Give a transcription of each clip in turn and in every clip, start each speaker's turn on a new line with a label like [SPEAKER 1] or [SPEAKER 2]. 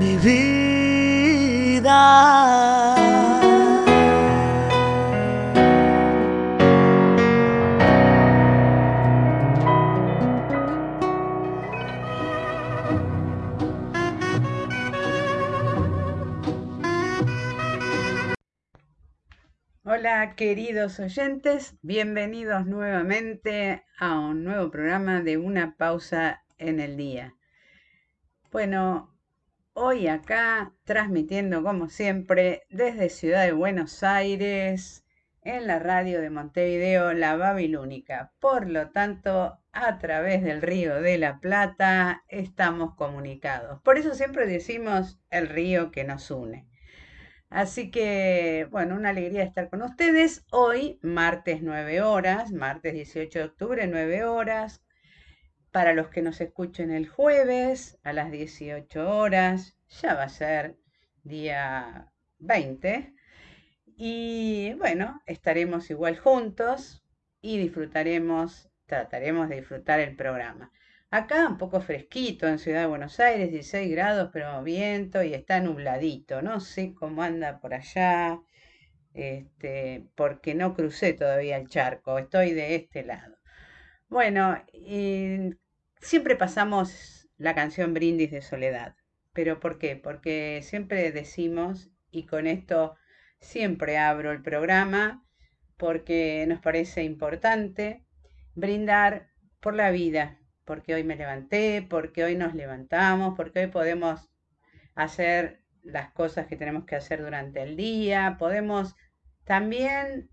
[SPEAKER 1] mi vida.
[SPEAKER 2] Hola queridos oyentes, bienvenidos nuevamente a un nuevo programa de Una pausa en el día. Bueno, hoy acá transmitiendo como siempre desde Ciudad de Buenos Aires en la radio de Montevideo, la Babilónica. Por lo tanto, a través del río de la Plata estamos comunicados. Por eso siempre decimos el río que nos une. Así que, bueno, una alegría estar con ustedes. Hoy, martes 9 horas, martes 18 de octubre, 9 horas. Para los que nos escuchen el jueves a las 18 horas, ya va a ser día 20. Y bueno, estaremos igual juntos y disfrutaremos, trataremos de disfrutar el programa. Acá un poco fresquito en Ciudad de Buenos Aires, 16 grados, pero viento y está nubladito. No sé cómo anda por allá, este, porque no crucé todavía el charco, estoy de este lado. Bueno, siempre pasamos la canción Brindis de Soledad. ¿Pero por qué? Porque siempre decimos, y con esto siempre abro el programa, porque nos parece importante brindar por la vida, porque hoy me levanté, porque hoy nos levantamos, porque hoy podemos hacer las cosas que tenemos que hacer durante el día, podemos también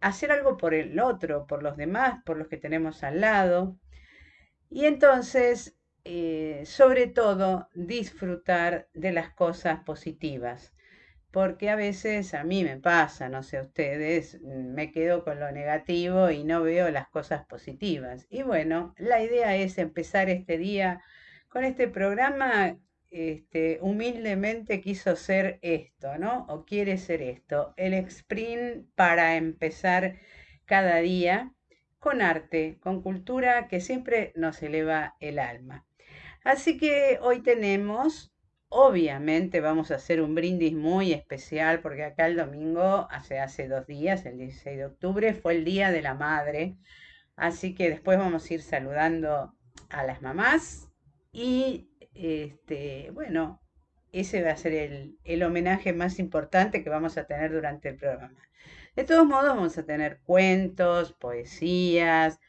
[SPEAKER 2] hacer algo por el otro, por los demás, por los que tenemos al lado. Y entonces, eh, sobre todo, disfrutar de las cosas positivas porque a veces a mí me pasa, no sé ustedes, me quedo con lo negativo y no veo las cosas positivas. Y bueno, la idea es empezar este día con este programa. Este, humildemente quiso ser esto, ¿no? O quiere ser esto, el sprint para empezar cada día con arte, con cultura que siempre nos eleva el alma. Así que hoy tenemos Obviamente vamos a hacer un brindis muy especial porque acá el domingo, hace, hace dos días, el 16 de octubre, fue el Día de la Madre. Así que después vamos a ir saludando a las mamás y este, bueno, ese va a ser el, el homenaje más importante que vamos a tener durante el programa. De todos modos, vamos a tener cuentos, poesías,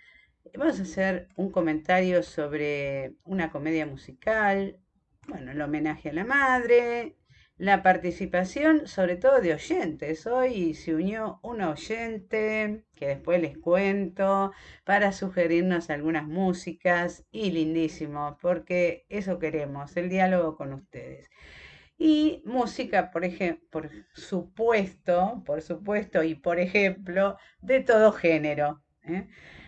[SPEAKER 2] vamos a hacer un comentario sobre una comedia musical, bueno, el homenaje a la madre, la participación sobre todo de oyentes. Hoy se unió un oyente que después les cuento para sugerirnos algunas músicas y lindísimo, porque eso queremos, el diálogo con ustedes. Y música, por ejemplo, por supuesto, por supuesto y por ejemplo, de todo género. ¿eh?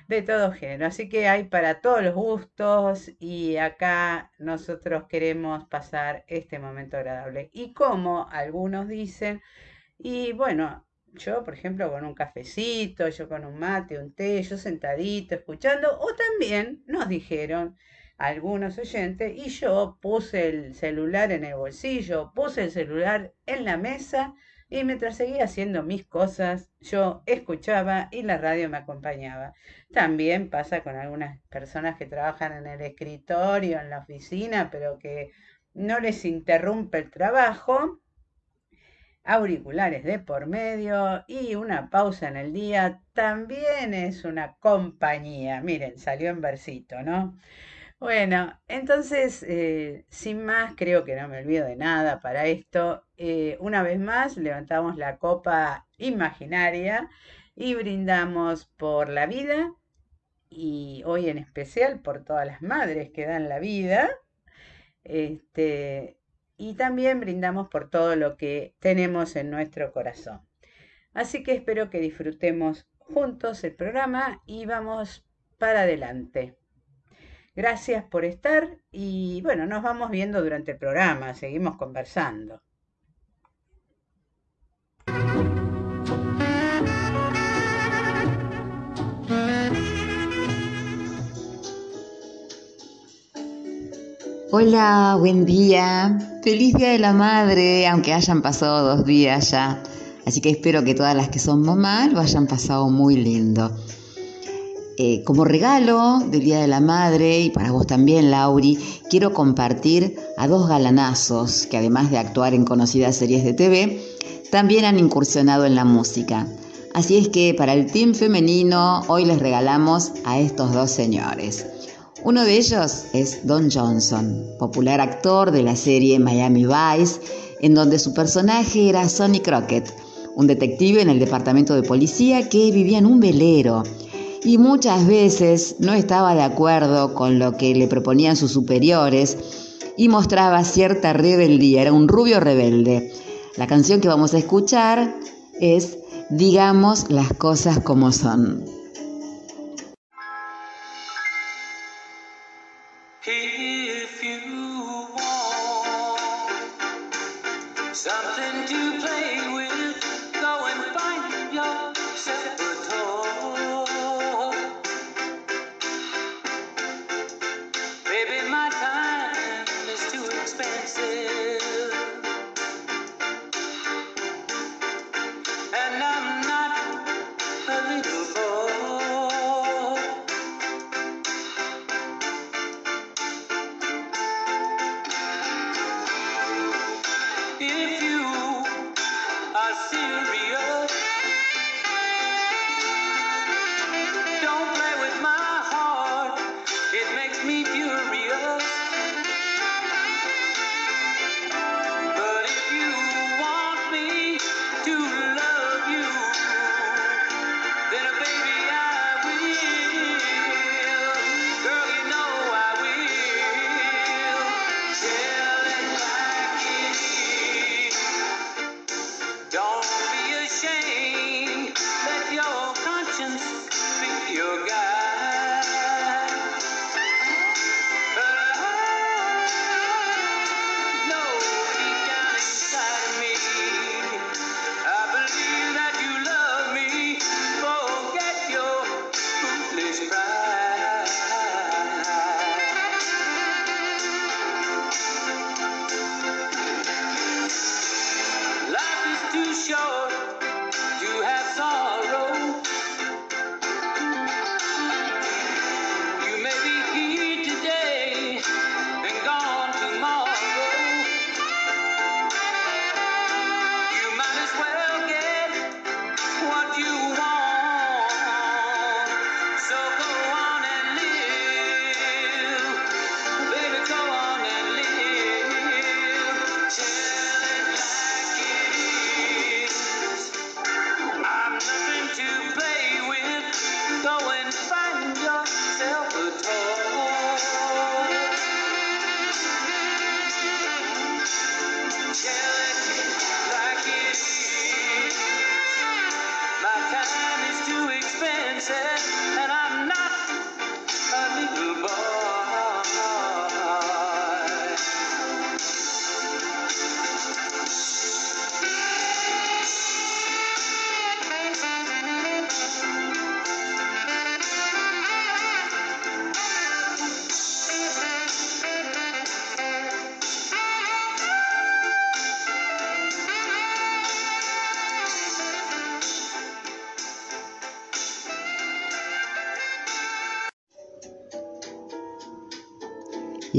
[SPEAKER 2] De todo género. Así que hay para todos los gustos y acá nosotros queremos pasar este momento agradable. Y como algunos dicen, y bueno, yo por ejemplo con un cafecito, yo con un mate, un té, yo sentadito escuchando, o también nos dijeron algunos oyentes, y yo puse el celular en el bolsillo, puse el celular en la mesa y mientras seguía haciendo mis cosas, yo escuchaba y la radio me acompañaba. También pasa con algunas personas que trabajan en el escritorio, en la oficina, pero que no les interrumpe el trabajo. auriculares de por medio y una pausa en el día también es una compañía. Miren, salió en versito, ¿no? Bueno, entonces, eh, sin más, creo que no me olvido de nada para esto. Eh, una vez más, levantamos la copa imaginaria y brindamos por la vida y hoy en especial por todas las madres que dan la vida. Este, y también brindamos por todo lo que tenemos en nuestro corazón. Así que espero que disfrutemos juntos el programa y vamos para adelante. Gracias por estar y bueno, nos vamos viendo durante el programa, seguimos conversando.
[SPEAKER 3] Hola, buen día. Feliz Día de la Madre, aunque hayan pasado dos días ya. Así que espero que todas las que son mamás lo hayan pasado muy lindo. Eh, como regalo del Día de la Madre, y para vos también, Lauri, quiero compartir a dos galanazos que además de actuar en conocidas series de TV, también han incursionado en la música. Así es que para el team femenino hoy les regalamos a estos dos señores. Uno de ellos es Don Johnson, popular actor de la serie Miami Vice, en donde su personaje era Sonny Crockett, un detective en el departamento de policía que vivía en un velero y muchas veces no estaba de acuerdo con lo que le proponían sus superiores y mostraba cierta rebeldía, era un rubio rebelde. La canción que vamos a escuchar es Digamos las cosas como son.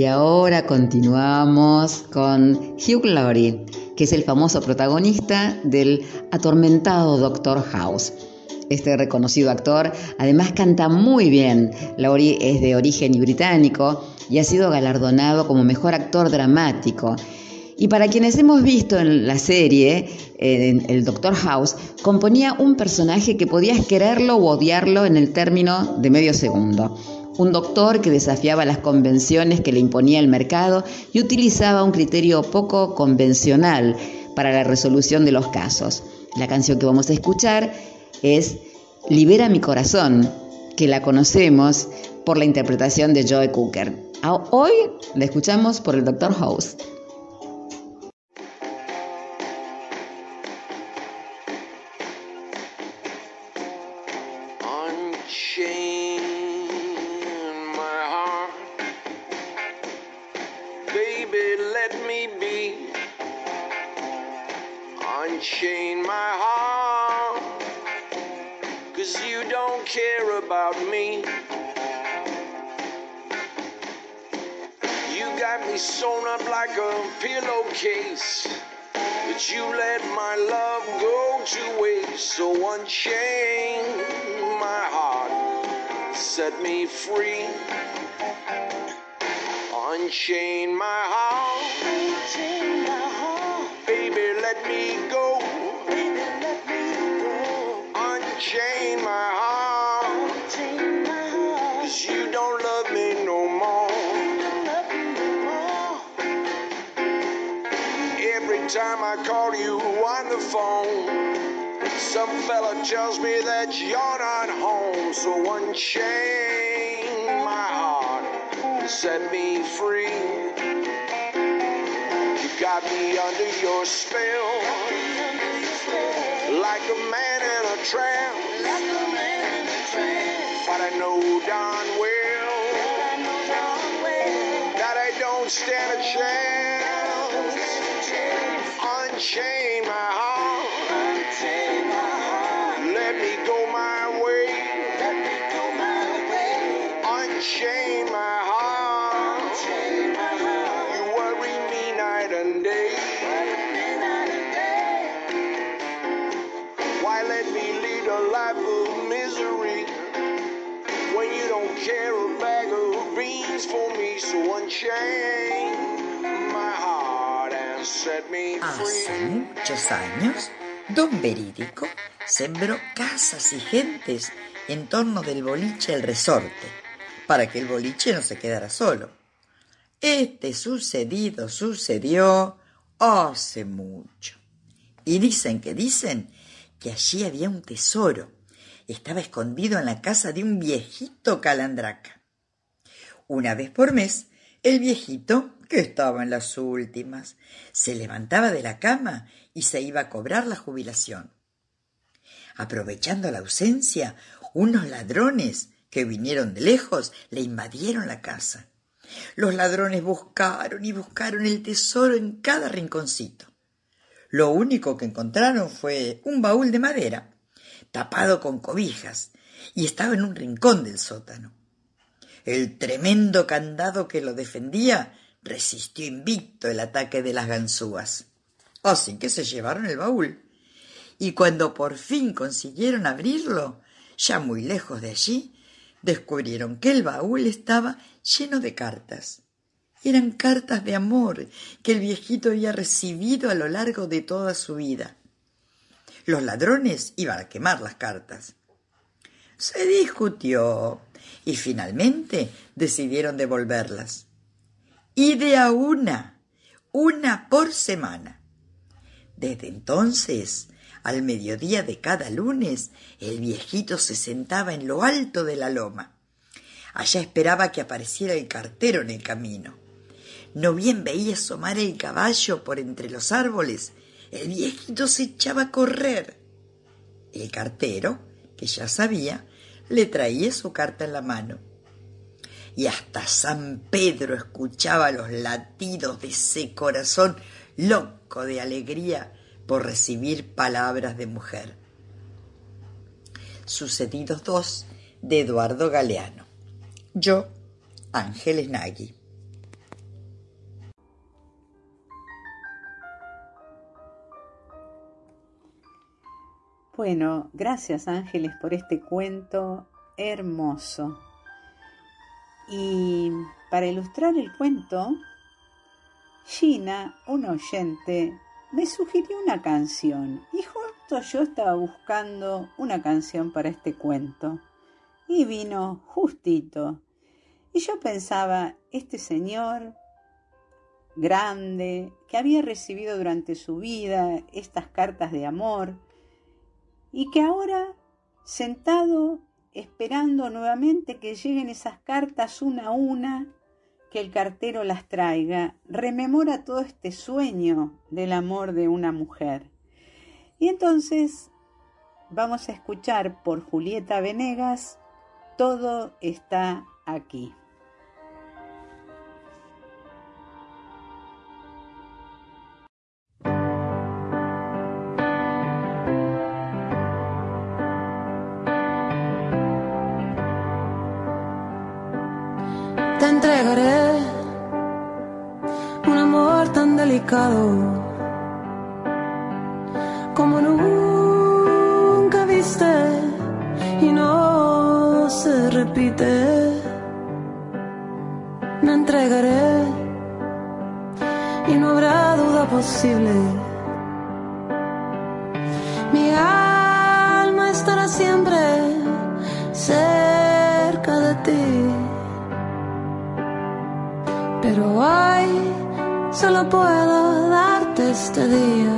[SPEAKER 3] Y ahora continuamos con Hugh Laurie,
[SPEAKER 4] que es el famoso protagonista del atormentado Doctor House. Este reconocido actor además canta muy bien, Laurie es de origen británico y ha sido galardonado como mejor actor dramático. Y para quienes hemos visto en la serie, el Doctor House componía un personaje que podías quererlo o odiarlo en el término de medio segundo. Un doctor que desafiaba las convenciones que le imponía el mercado y utilizaba un criterio poco convencional para la resolución de los casos. La canción que vamos a escuchar es Libera mi corazón, que la conocemos por la interpretación de Joe Cooker. Hoy la escuchamos por el Dr. House. unchain my heart. Cause you don't care about me. You got me sewn up like a pillowcase. But you let my love go to waste. So unchain my heart. Set me free. Unchain my heart. Unchain my heart. Some fella tells me that you're not home, so unchain my heart, set me free. You got me under your spell, like a man in a trance. But I know darn well that I don't stand a chance. Unchain my heart.
[SPEAKER 5] Hace muchos años, don Verídico sembró casas y gentes en torno del boliche El Resorte, para que el boliche no se quedara solo. Este sucedido sucedió hace mucho. Y dicen que dicen que allí había un tesoro. Estaba escondido en la casa de un viejito calandraca. Una vez por mes, el viejito que estaba en las últimas. Se levantaba de la cama y se iba a cobrar la jubilación. Aprovechando la ausencia, unos ladrones que vinieron de lejos le invadieron la casa. Los ladrones buscaron y buscaron el tesoro en cada rinconcito. Lo único que encontraron fue un baúl de madera, tapado con cobijas, y estaba en un rincón del sótano. El tremendo candado que lo defendía resistió invicto el ataque de las ganzúas. Así que se llevaron el baúl. Y cuando por fin consiguieron abrirlo, ya muy lejos de allí, descubrieron que el baúl estaba lleno de cartas. Eran cartas de amor que el viejito había recibido a lo largo de toda su vida. Los ladrones iban a quemar las cartas. Se discutió y finalmente decidieron devolverlas y de a una, una por semana. Desde entonces, al mediodía de cada lunes, el viejito se sentaba en lo alto de la loma. Allá esperaba que apareciera el cartero en el camino. No bien veía asomar el caballo por entre los árboles, el viejito se echaba a correr. El cartero, que ya sabía, le traía su carta en la mano y hasta San Pedro escuchaba los latidos de ese corazón loco de alegría por recibir palabras de mujer. Sucedidos dos de Eduardo Galeano. Yo, Ángeles Nagui.
[SPEAKER 2] Bueno, gracias Ángeles por este cuento hermoso. Y para ilustrar el cuento, Gina, un oyente, me sugirió una canción y justo yo estaba buscando una canción para este cuento y vino justito. Y yo pensaba, este señor grande, que había recibido durante su vida estas cartas de amor, y que ahora, sentado, esperando nuevamente que lleguen esas cartas una a una, que el cartero las traiga, rememora todo este sueño del amor de una mujer. Y entonces vamos a escuchar por Julieta Venegas, Todo está aquí.
[SPEAKER 6] Como nunca viste y no se repite. Me entregaré y no habrá duda posible. Solo puedo darte este día.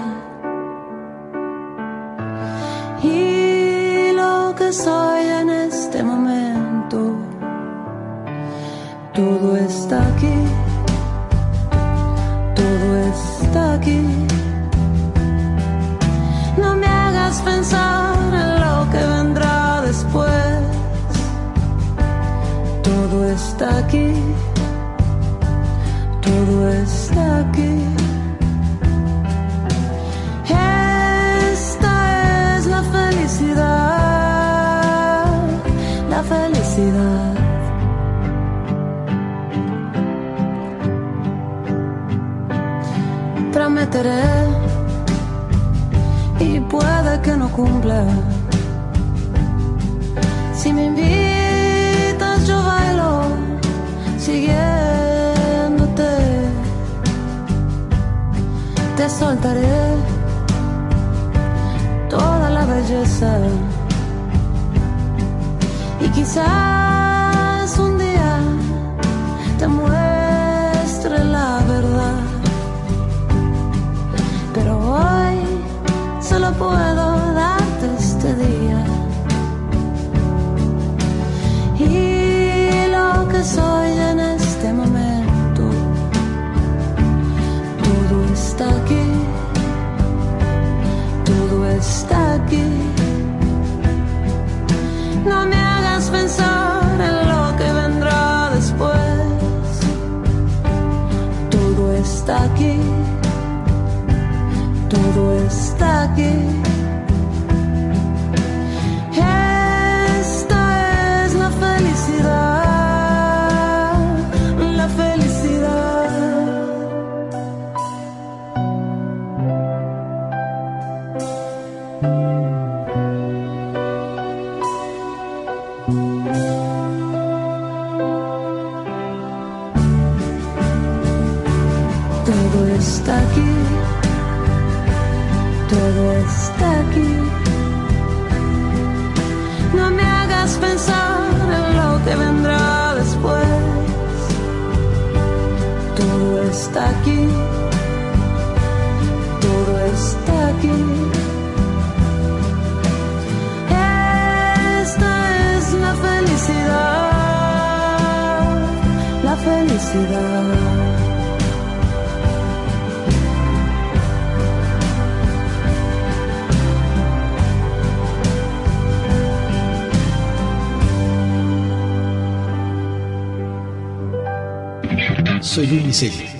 [SPEAKER 6] Y lo que soy Prometeré y puede que no cumpla. Si me invitas yo bailo, sigue te soltaré toda la belleza. Y quizás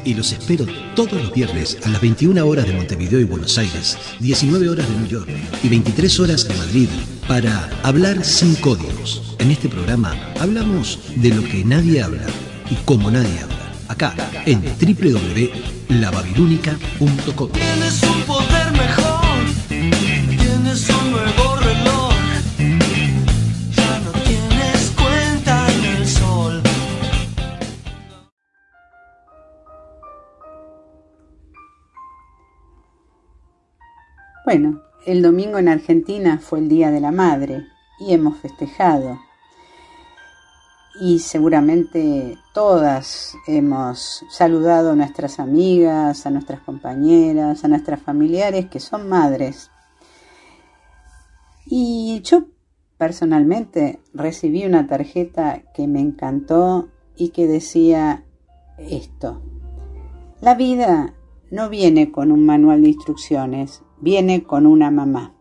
[SPEAKER 6] Y
[SPEAKER 7] los espero todos los viernes a las 21 horas de Montevideo y Buenos Aires, 19 horas de New York y 23 horas de Madrid para hablar sin códigos. En este programa hablamos de lo que nadie habla y como nadie habla. Acá en www.lababilúnica.com.
[SPEAKER 8] Tienes un poder mejor,
[SPEAKER 2] Bueno, el domingo en Argentina fue el Día de la Madre y hemos festejado. Y seguramente todas hemos saludado a nuestras amigas, a nuestras compañeras, a nuestras familiares que son madres. Y yo personalmente recibí una tarjeta que me encantó y que decía esto. La vida no viene con un manual de instrucciones, viene con una mamá.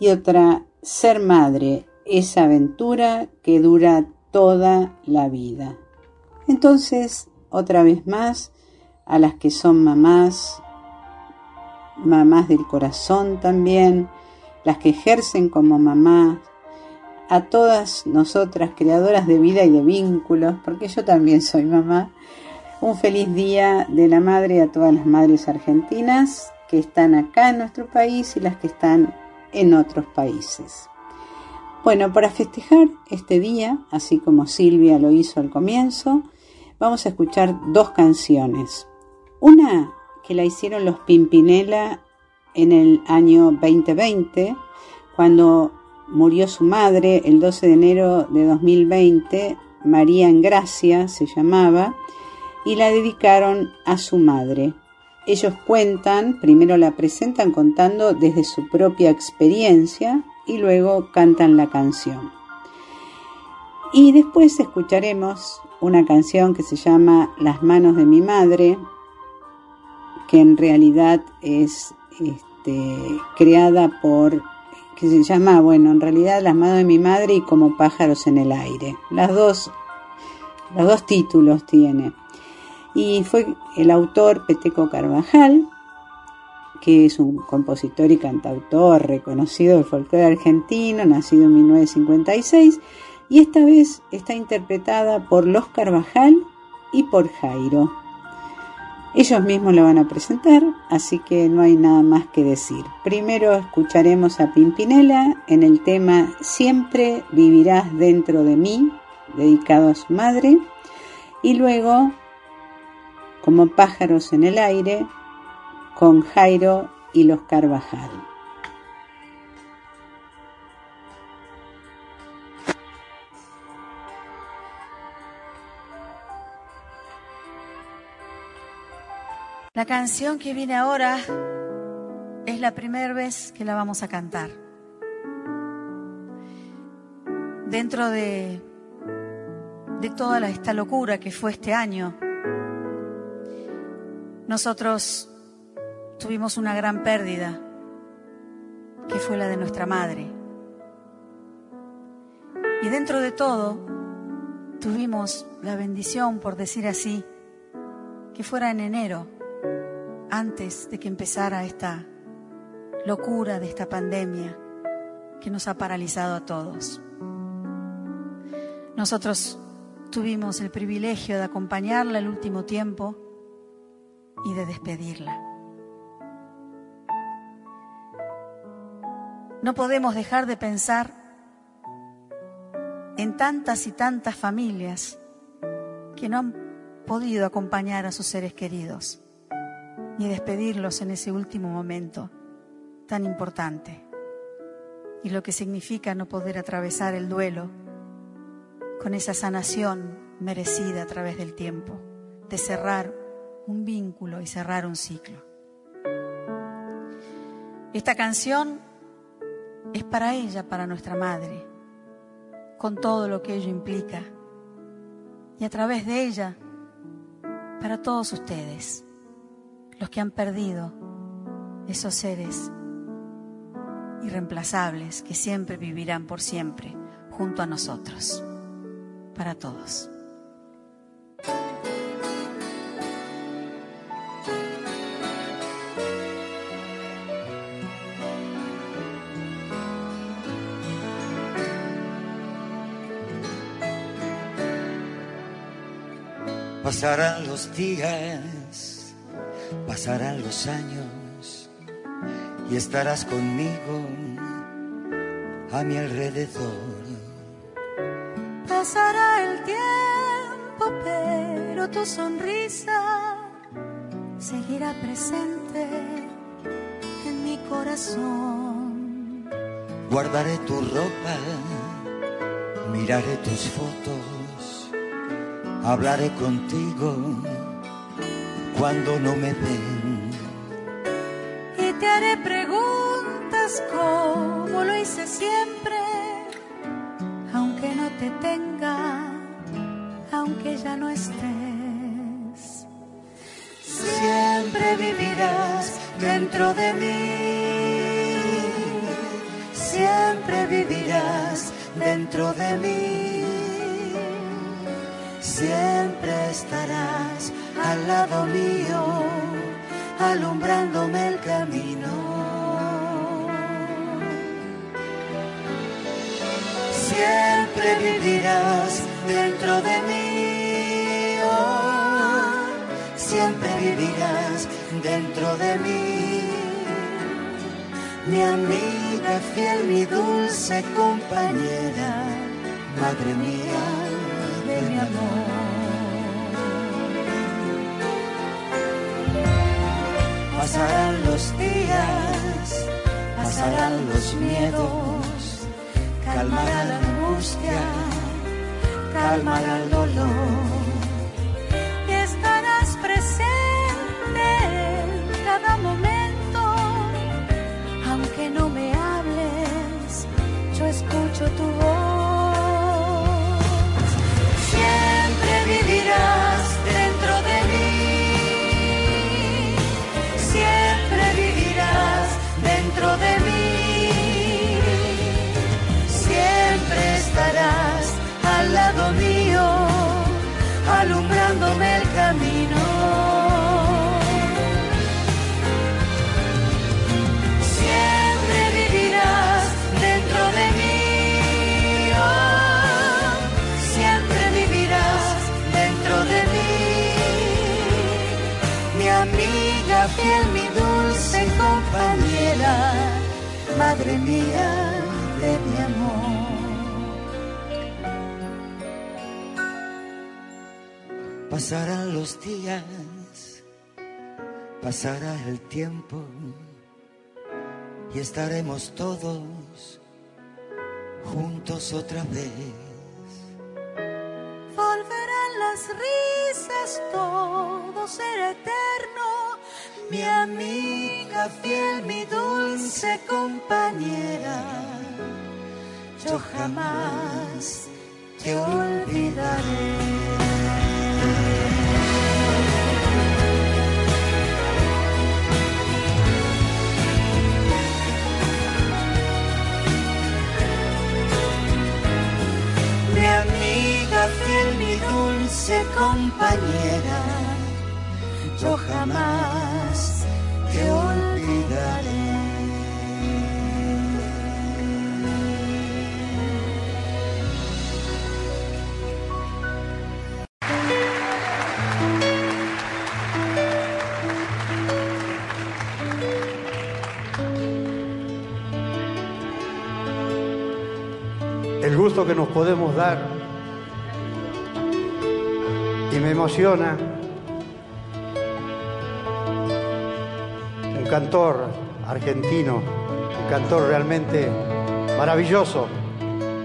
[SPEAKER 2] Y otra, ser madre es aventura que dura toda la vida. Entonces, otra vez más, a las que son mamás, mamás del corazón también, las que ejercen como mamás, a todas nosotras creadoras de vida y de vínculos, porque yo también soy mamá, un feliz día de la madre a todas las madres argentinas que están acá en nuestro país y las que están en otros países. Bueno, para festejar este día, así como Silvia lo hizo al comienzo, vamos a escuchar dos canciones. Una que la hicieron los Pimpinela en el año 2020, cuando murió su madre el 12 de enero de 2020, María Engracia se llamaba, y la dedicaron a su madre. Ellos cuentan, primero la presentan contando desde su propia experiencia y luego cantan la canción. Y después escucharemos una canción que se llama Las manos de mi madre, que en realidad es este, creada por, que se llama, bueno, en realidad Las manos de mi madre y como pájaros en el aire. Las dos, los dos títulos tiene y fue el autor Peteco Carvajal, que es un compositor y cantautor reconocido del folclore argentino, nacido en 1956, y esta vez está interpretada por Los Carvajal y por Jairo. Ellos mismos la van a presentar, así que no hay nada más que decir. Primero escucharemos a Pimpinela en el tema Siempre vivirás dentro de mí, dedicado a su madre, y luego como pájaros en el aire, con Jairo y los Carvajal.
[SPEAKER 9] La canción que viene ahora es la primera vez que la vamos a cantar. Dentro de, de toda esta locura que fue este año, nosotros tuvimos una gran pérdida, que fue la de nuestra madre. Y dentro de todo, tuvimos la bendición, por decir así, que fuera en enero, antes de que empezara esta locura de esta pandemia que nos ha paralizado a todos. Nosotros tuvimos el privilegio de acompañarla el último tiempo y de despedirla. No podemos dejar de pensar en tantas y tantas familias que no han podido acompañar a sus seres queridos ni despedirlos en ese último momento tan importante y lo que significa no poder atravesar el duelo con esa sanación merecida a través del tiempo, de cerrar un vínculo y cerrar un ciclo. Esta canción es para ella, para nuestra madre, con todo lo que ello implica, y a través de ella, para todos ustedes, los que han perdido esos seres irreemplazables que siempre vivirán por siempre junto a nosotros, para todos.
[SPEAKER 8] Pasarán los días, pasarán los años y estarás conmigo a mi alrededor.
[SPEAKER 10] Pasará el tiempo, pero tu sonrisa seguirá presente en mi corazón.
[SPEAKER 11] Guardaré tu ropa, miraré tus fotos, hablaré contigo cuando no me ven.
[SPEAKER 10] Y te haré preguntas como lo hice siempre, aunque no te tenga, aunque ya no estés.
[SPEAKER 11] Siempre vivirás dentro de mí. Siempre vivirás dentro de mí. Siempre estarás al lado mío, alumbrándome el camino. Siempre vivirás dentro de mí. oh, siempre vivirás dentro de mí. Mi amiga fiel, mi dulce compañera, madre mía mi amor. Pasarán los días, pasarán los miedos, calmará la angustia, calmará el dolor.
[SPEAKER 10] Y estarás presente en cada momento, aunque no me hables, yo escucho tu voz.
[SPEAKER 11] Madre mía de mi amor. Pasarán los días, pasará el tiempo y estaremos todos juntos otra vez.
[SPEAKER 10] Volverán las risas, todo será eterno.
[SPEAKER 11] Mi amiga fiel, mi dulce compañera, yo jamás te olvidaré. Mi amiga fiel, mi dulce compañera, yo jamás te olvidaré.
[SPEAKER 12] el gusto que nos podemos dar y me emociona cantor argentino, un cantor realmente maravilloso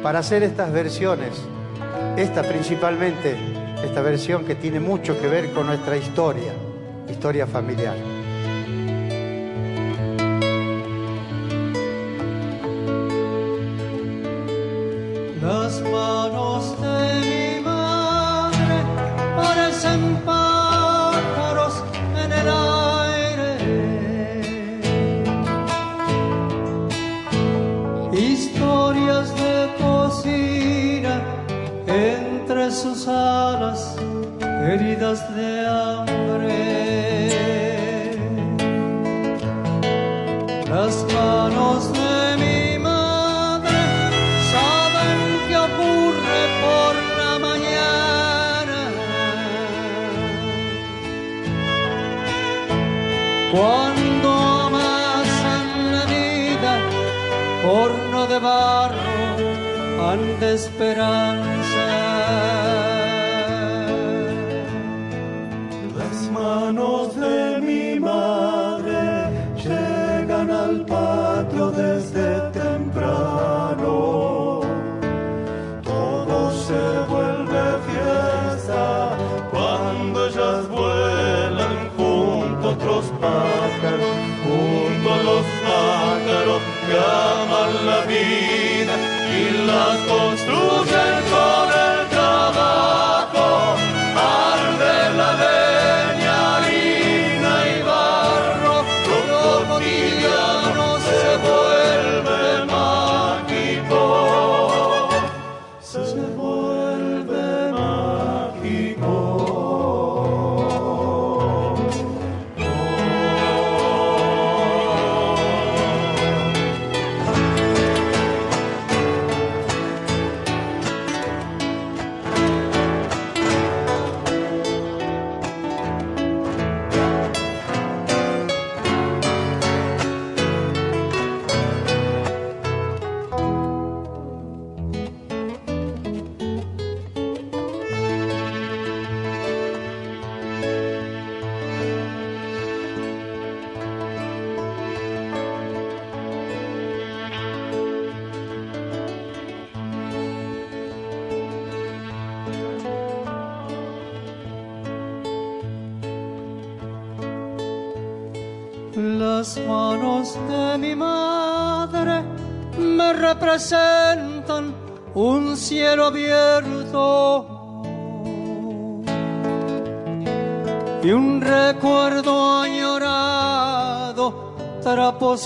[SPEAKER 12] para hacer estas versiones, esta principalmente, esta versión que tiene mucho que ver con nuestra historia, historia familiar.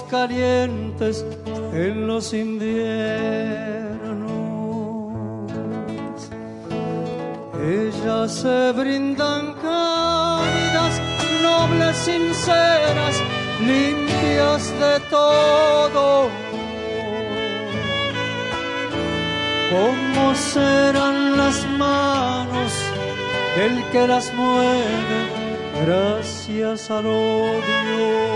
[SPEAKER 13] Calientes en los inviernos. Ellas se brindan cálidas, nobles, sinceras, limpias de todo. ¿Cómo serán las manos del que las mueve gracias al odio?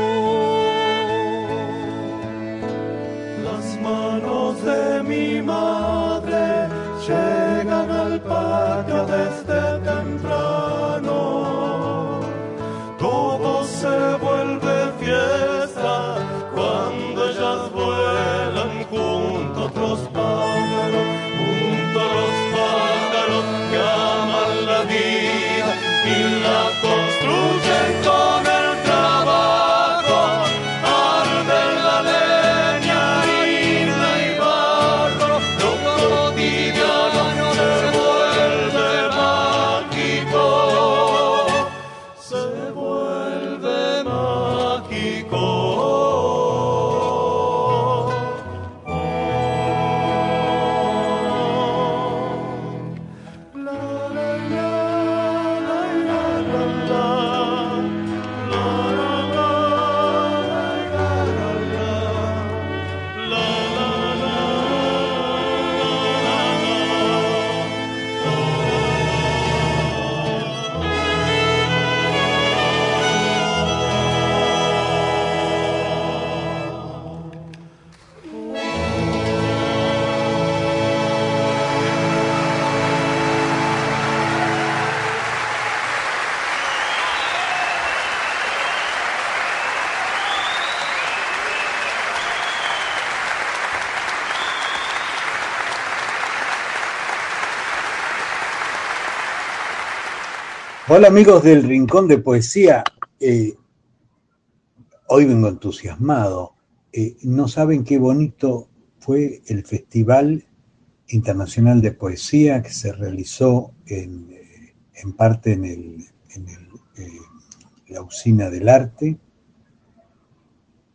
[SPEAKER 14] Hola amigos del Rincón de Poesía. Eh, hoy vengo entusiasmado. Eh, no saben qué bonito fue el Festival Internacional de Poesía que se realizó en, eh, parte en, el, la usina del arte,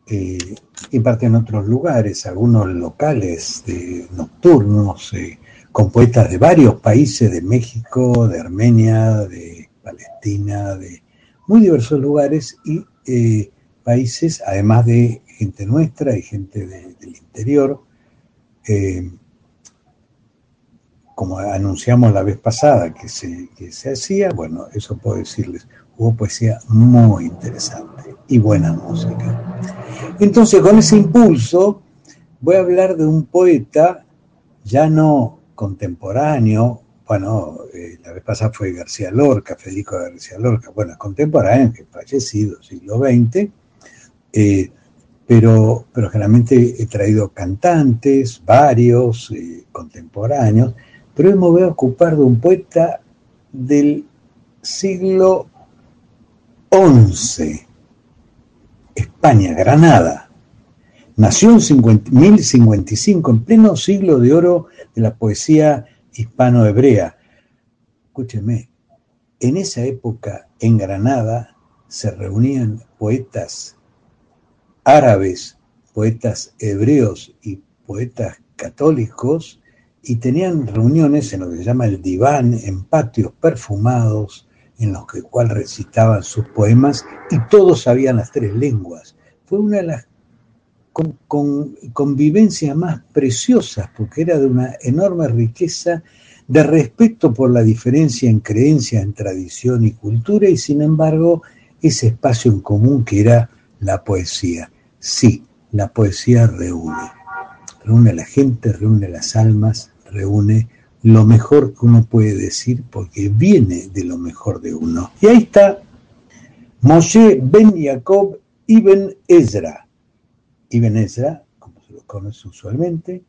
[SPEAKER 14] y parte en otros lugares, algunos locales nocturnos, con poetas de varios países, de México, de Armenia, de Palestina, de muy diversos lugares y eh, países, además de gente nuestra y gente de- del interior. Eh, como anunciamos la vez pasada que se, que se hacía, bueno, eso puedo decirles, hubo poesía muy interesante y buena música. Entonces, con ese impulso, voy a hablar de un poeta ya no contemporáneo, bueno, eh, la vez pasada fue García Lorca, Federico García Lorca, bueno, es contemporáneo, que fallecido, siglo XX, eh, pero, pero generalmente he traído cantantes, varios, eh, contemporáneos, pero hoy me voy a ocupar de un poeta del siglo XI, España, Granada. Nació en 1055, en pleno siglo de oro de la poesía hispano-hebrea. Escúcheme, en esa época en Granada se reunían poetas árabes, poetas hebreos y poetas católicos y tenían reuniones en lo que se llama el diván, en patios perfumados, en los que cual recitaban sus poemas y todos sabían las tres lenguas. Fue una de las convivencias más preciosas porque era de una enorme riqueza de respeto por la diferencia en creencia, en tradición y cultura, y sin embargo ese espacio en común que era la poesía. Sí, la poesía reúne, reúne a la gente, reúne las almas, reúne lo mejor que uno puede decir porque viene de lo mejor de uno. Y ahí está Moshe Ben Jacob Ibn Ezra. Ibn Ezra, como se lo conoce usualmente,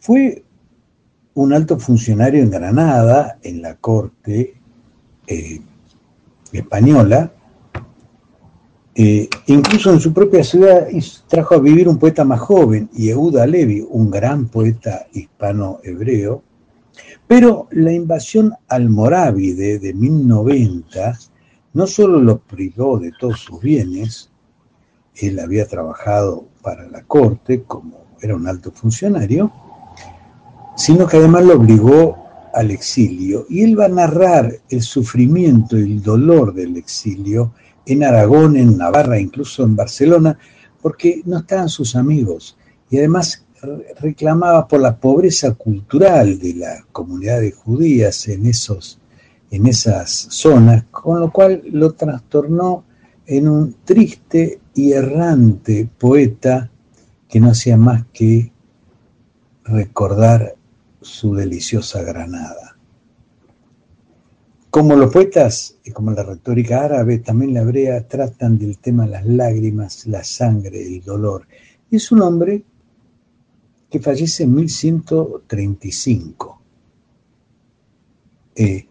[SPEAKER 14] fue un alto funcionario en Granada, en la corte eh, española, eh, incluso en su propia ciudad trajo a vivir un poeta más joven, Yehuda Levi, un gran poeta hispano-hebreo, pero la invasión almorávide de 1090 no solo lo privó de todos sus bienes, él había trabajado para la corte como era un alto funcionario, sino que además lo obligó al exilio. Y él va a narrar el sufrimiento y el dolor del exilio en Aragón, en Navarra, incluso en Barcelona, porque no estaban sus amigos. Y además reclamaba por la pobreza cultural de la comunidad de judías en, esos, en esas zonas, con lo cual lo trastornó en un triste y errante poeta que no hacía más que recordar su deliciosa Granada. Como los poetas y como la retórica árabe, también la hebrea tratan del tema las lágrimas, la sangre, el dolor. es un hombre que fallece en 1135. Eh,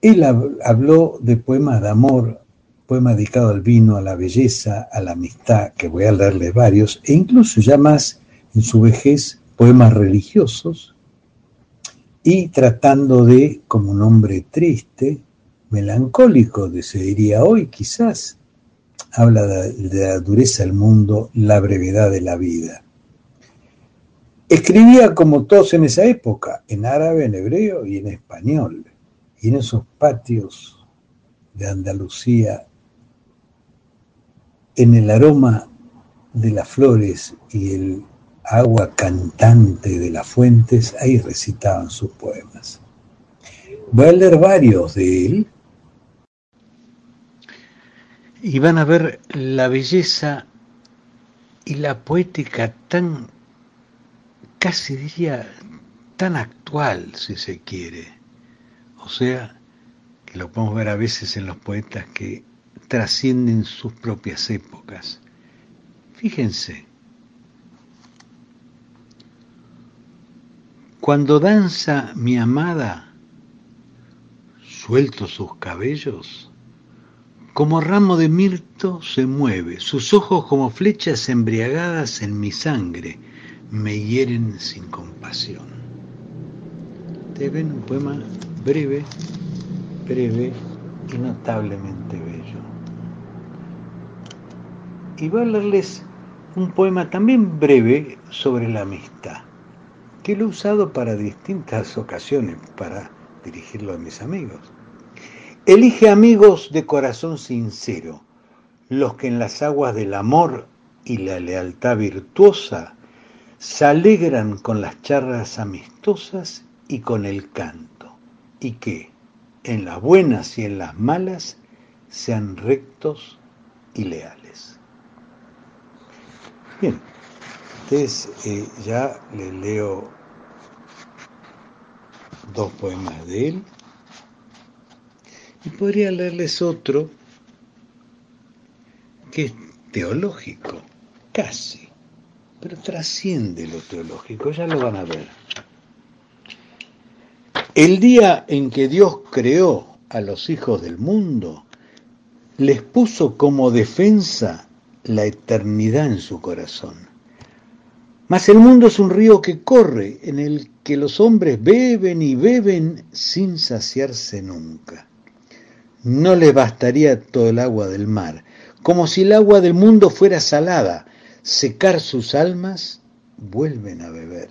[SPEAKER 14] él habló de poemas de amor, poema dedicado al vino, a la belleza, a la amistad, que voy a leerle varios, e incluso ya más en su vejez, poemas religiosos, y tratando de, como un hombre triste, melancólico, se diría hoy quizás, habla de, la dureza del mundo, la brevedad de la vida. Escribía como todos en esa época, en árabe, en hebreo y en español. Y en esos patios de Andalucía en el aroma de las flores y el agua cantante de las fuentes, ahí recitaban sus poemas. Voy a leer varios de él. Y van a ver la belleza y la poética tan, casi diría, tan actual, si se quiere. O sea, que lo podemos ver a veces en los poetas que trascienden sus propias épocas. Fíjense, cuando danza mi amada, suelto sus cabellos, como ramo de mirto se mueve, sus ojos como flechas embriagadas en mi sangre me hieren sin compasión. Te ven un poema breve, breve y notablemente bello y voy a leerles un poema también breve sobre la amistad, que lo he usado para distintas ocasiones, para dirigirlo a mis amigos. Elige amigos de corazón sincero, los que en las aguas del amor y la lealtad virtuosa se alegran con las charlas amistosas y con el canto, y que, en las buenas y en las malas, sean rectos y leales. Bien, entonces eh, ya les leo dos poemas de él y podría leerles otro que es teológico, casi, pero trasciende lo teológico, ya lo van a ver. El día en que Dios creó a los hijos del mundo, les puso como defensa la eternidad en su corazón. Mas el mundo es un río que corre, en el que los hombres beben y beben sin saciarse nunca. No le bastaría todo el agua del mar, como si el agua del mundo fuera salada, secar sus almas, vuelven a beber.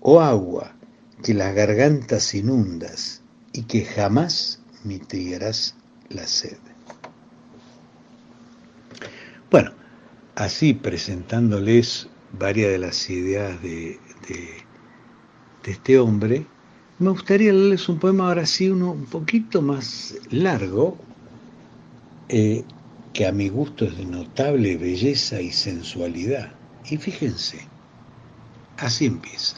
[SPEAKER 14] Oh agua, que las gargantas inundas y que jamás mitigarás la sed. Bueno, así presentándoles varias de las ideas de, este hombre, me gustaría leerles un poema ahora sí, uno un poquito más largo, eh, que a mi gusto es de notable belleza y sensualidad. Y fíjense, así empieza.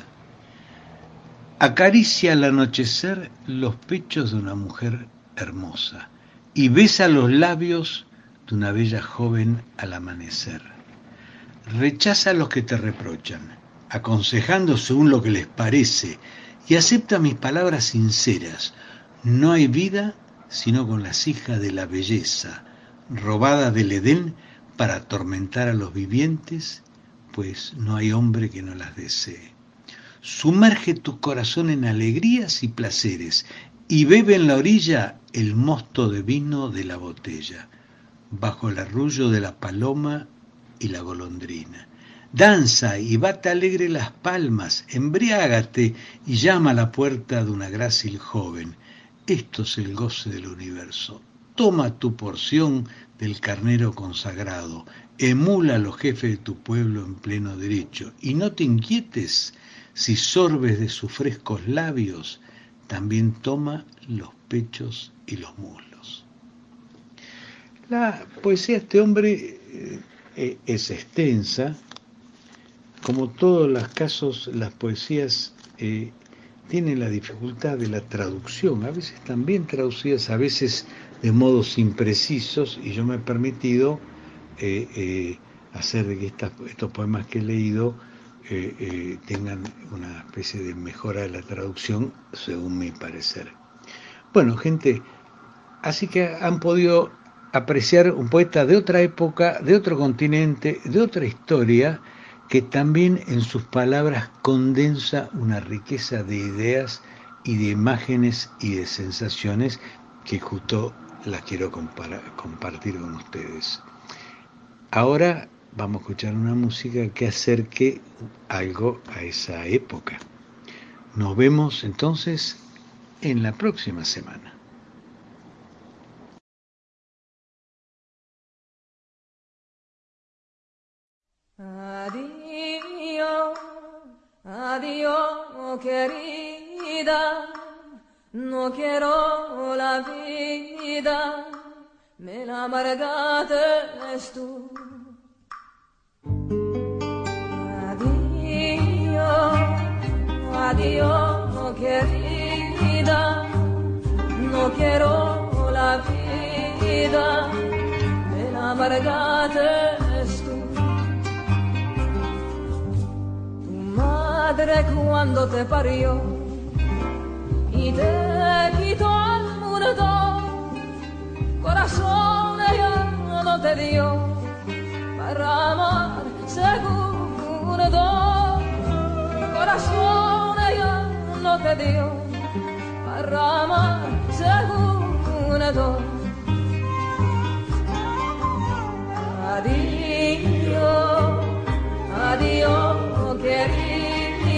[SPEAKER 14] Acaricia al anochecer los pechos de una mujer hermosa y besa los labios una bella joven al amanecer. Rechaza a los que te reprochan, aconsejando según lo que les parece, y acepta mis palabras sinceras. No hay vida sino con las hijas de la belleza, robada del Edén para atormentar a los vivientes, pues no hay hombre que no las desee. Sumerge tu corazón en alegrías y placeres y bebe en la orilla el mosto de vino de la botella bajo el arrullo de la paloma y la golondrina. Danza y bate alegre las palmas, embriágate y llama a la puerta de una grácil joven. Esto es el goce del universo. Toma tu porción del carnero consagrado, emula a los jefes de tu pueblo en pleno derecho, y no te inquietes si sorbes de sus frescos labios, también toma los pechos y los muslos. La poesía de este hombre eh, eh, es extensa, como todos los casos, las poesías eh, tienen la dificultad de la traducción, a veces también traducidas, a veces de modos imprecisos, y yo me he permitido hacer de que estos poemas que he leído tengan una especie de mejora de la traducción, según mi parecer. Bueno, gente, así que han podido apreciar un poeta de otra época, de otro continente, de otra historia, que también en sus palabras condensa una riqueza de ideas y de imágenes y de sensaciones que justo las quiero compartir con ustedes. Ahora vamos a escuchar una música que acerque algo a esa época. Nos vemos entonces en la próxima semana.
[SPEAKER 6] Adiós, querida, no quiero la vida, me la amargaste tú. Adiós, adiós, querida, no quiero la vida, me la amargaste madre cuando te parió. Y te quitó al mundo, corazón ella no te dio para amar segundo, corazón ella no te dio para amar segundo. Adiós, adiós, querido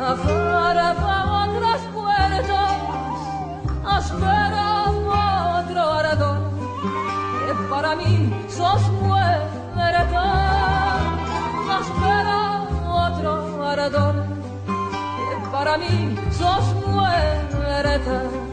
[SPEAKER 6] afuera otras puertas, espera otro ardor, que para mí sos muerta, espera otro ardor, que para mí sos muerta.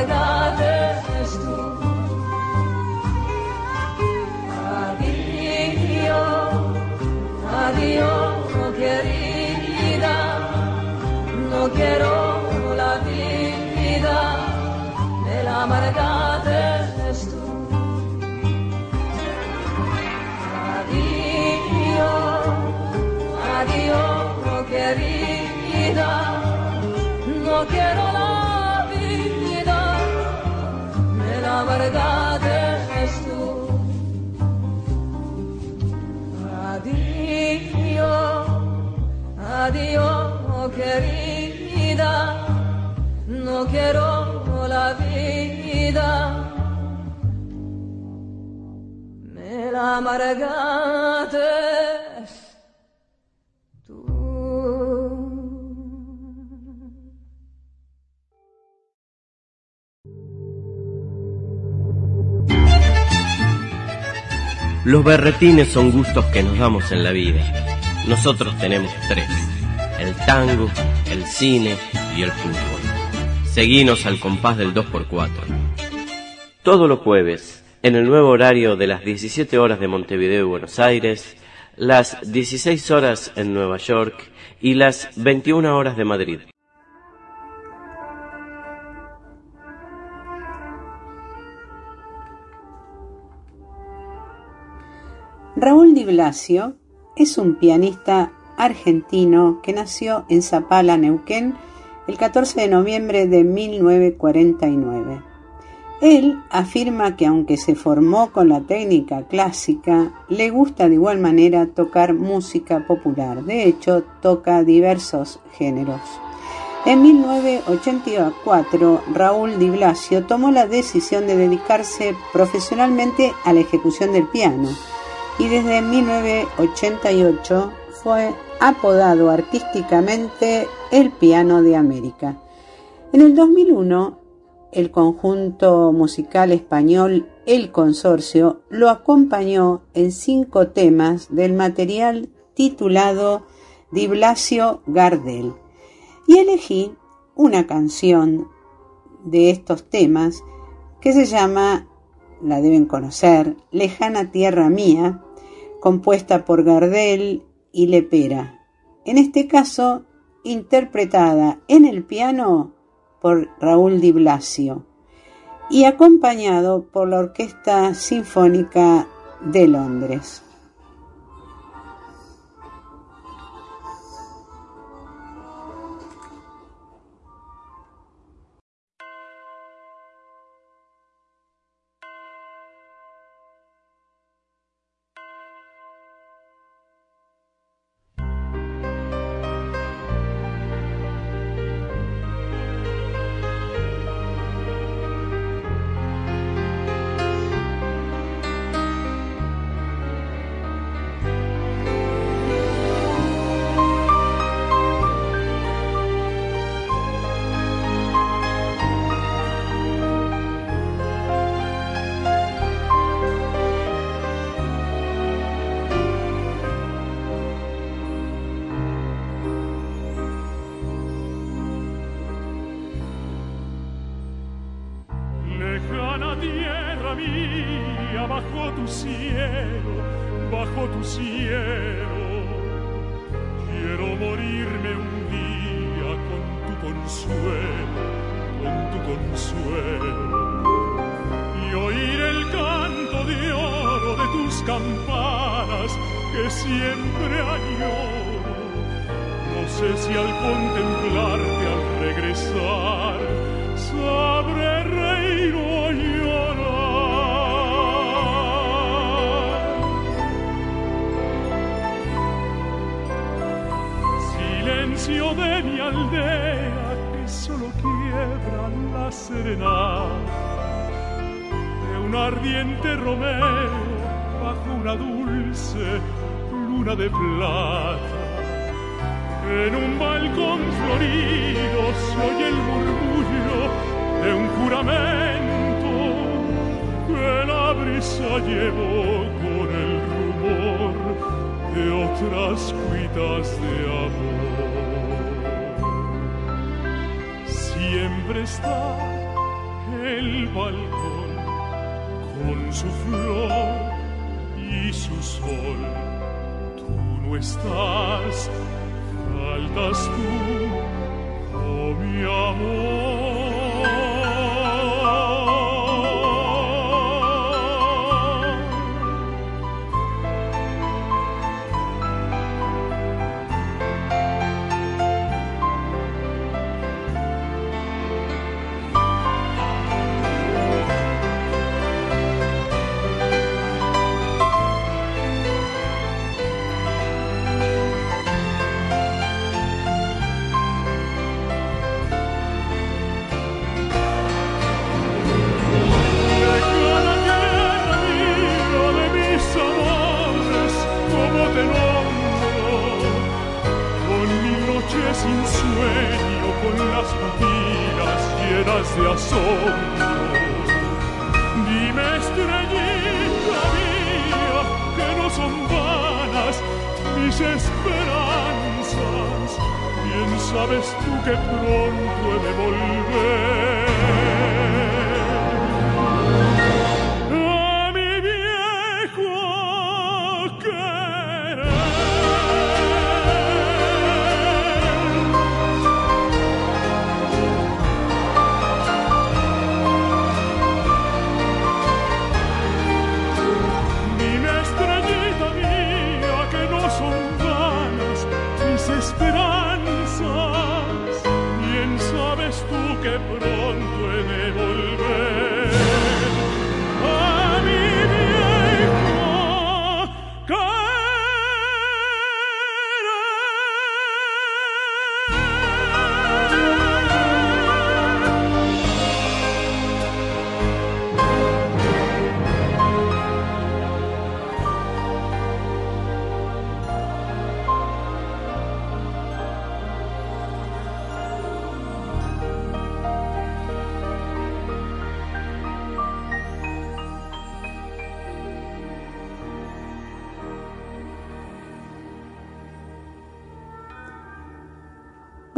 [SPEAKER 6] Adiós, adiós, querida, no quiero la vida, me la amargaste adiós, querida, no quiero quiero la vida. Me la amargate
[SPEAKER 15] Los berretines son gustos que nos damos en la vida. Nosotros tenemos tres. El tango, el cine y el fútbol. Seguinos al compás del 2x4. Todos los jueves, en el nuevo horario de las 17 horas de Montevideo y Buenos Aires, las 16 horas en Nueva York y las 21 horas de Madrid.
[SPEAKER 2] Raúl Di Blasio es un pianista argentino que nació en Zapala, Neuquén, el 14 de noviembre de 1949. Él afirma que aunque se formó con la técnica clásica, le gusta de igual manera tocar música popular. De hecho, toca diversos géneros. En 1984, Raúl Di Blasio tomó la decisión de dedicarse profesionalmente a la ejecución del piano y desde 1988 fue apodado artísticamente el Piano de América. En el 2001, el conjunto musical español El Consorcio lo acompañó en cinco temas del material titulado Di Blasio Gardel y elegí una canción de estos temas que se llama, la deben conocer, Lejana Tierra Mía, compuesta por Gardel y Lepera, en este caso interpretada en el piano por Raúl Di Blasio y acompañado por la Orquesta Sinfónica de Londres.
[SPEAKER 16] cielo, bajo tu cielo. Quiero morirme un día con tu consuelo, con tu consuelo. Y oír el canto de oro de tus campanas que siempre añoro. No sé si al contemplarte, al regresar, aldea que solo quiebran la serenata de un ardiente romero bajo una dulce luna de plata. En un balcón florido soy el murmullo de un juramento que la brisa llevó con el rumor de otras cuitas de amor. Siempre está el balcón con su flor y su sol. Tú no estás, faltas tú, oh mi amor.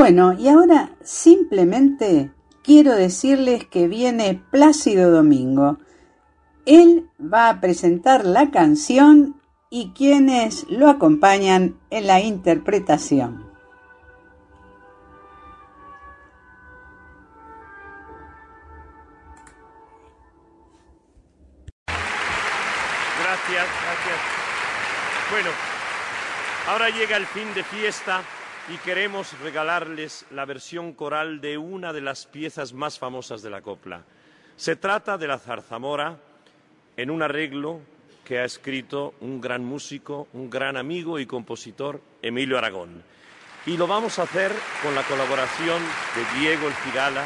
[SPEAKER 2] Bueno, y ahora simplemente quiero decirles que viene Plácido Domingo. Él va a presentar la canción y quienes lo acompañan en la interpretación.
[SPEAKER 17] Gracias, gracias. Bueno, ahora llega el fin de fiesta y queremos regalarles la versión coral de una de las piezas más famosas de la copla. Se trata de la zarzamora en un arreglo que ha escrito un gran músico, un gran amigo y compositor, Emilio Aragón. Y lo vamos a hacer con la colaboración de Diego El Cigala,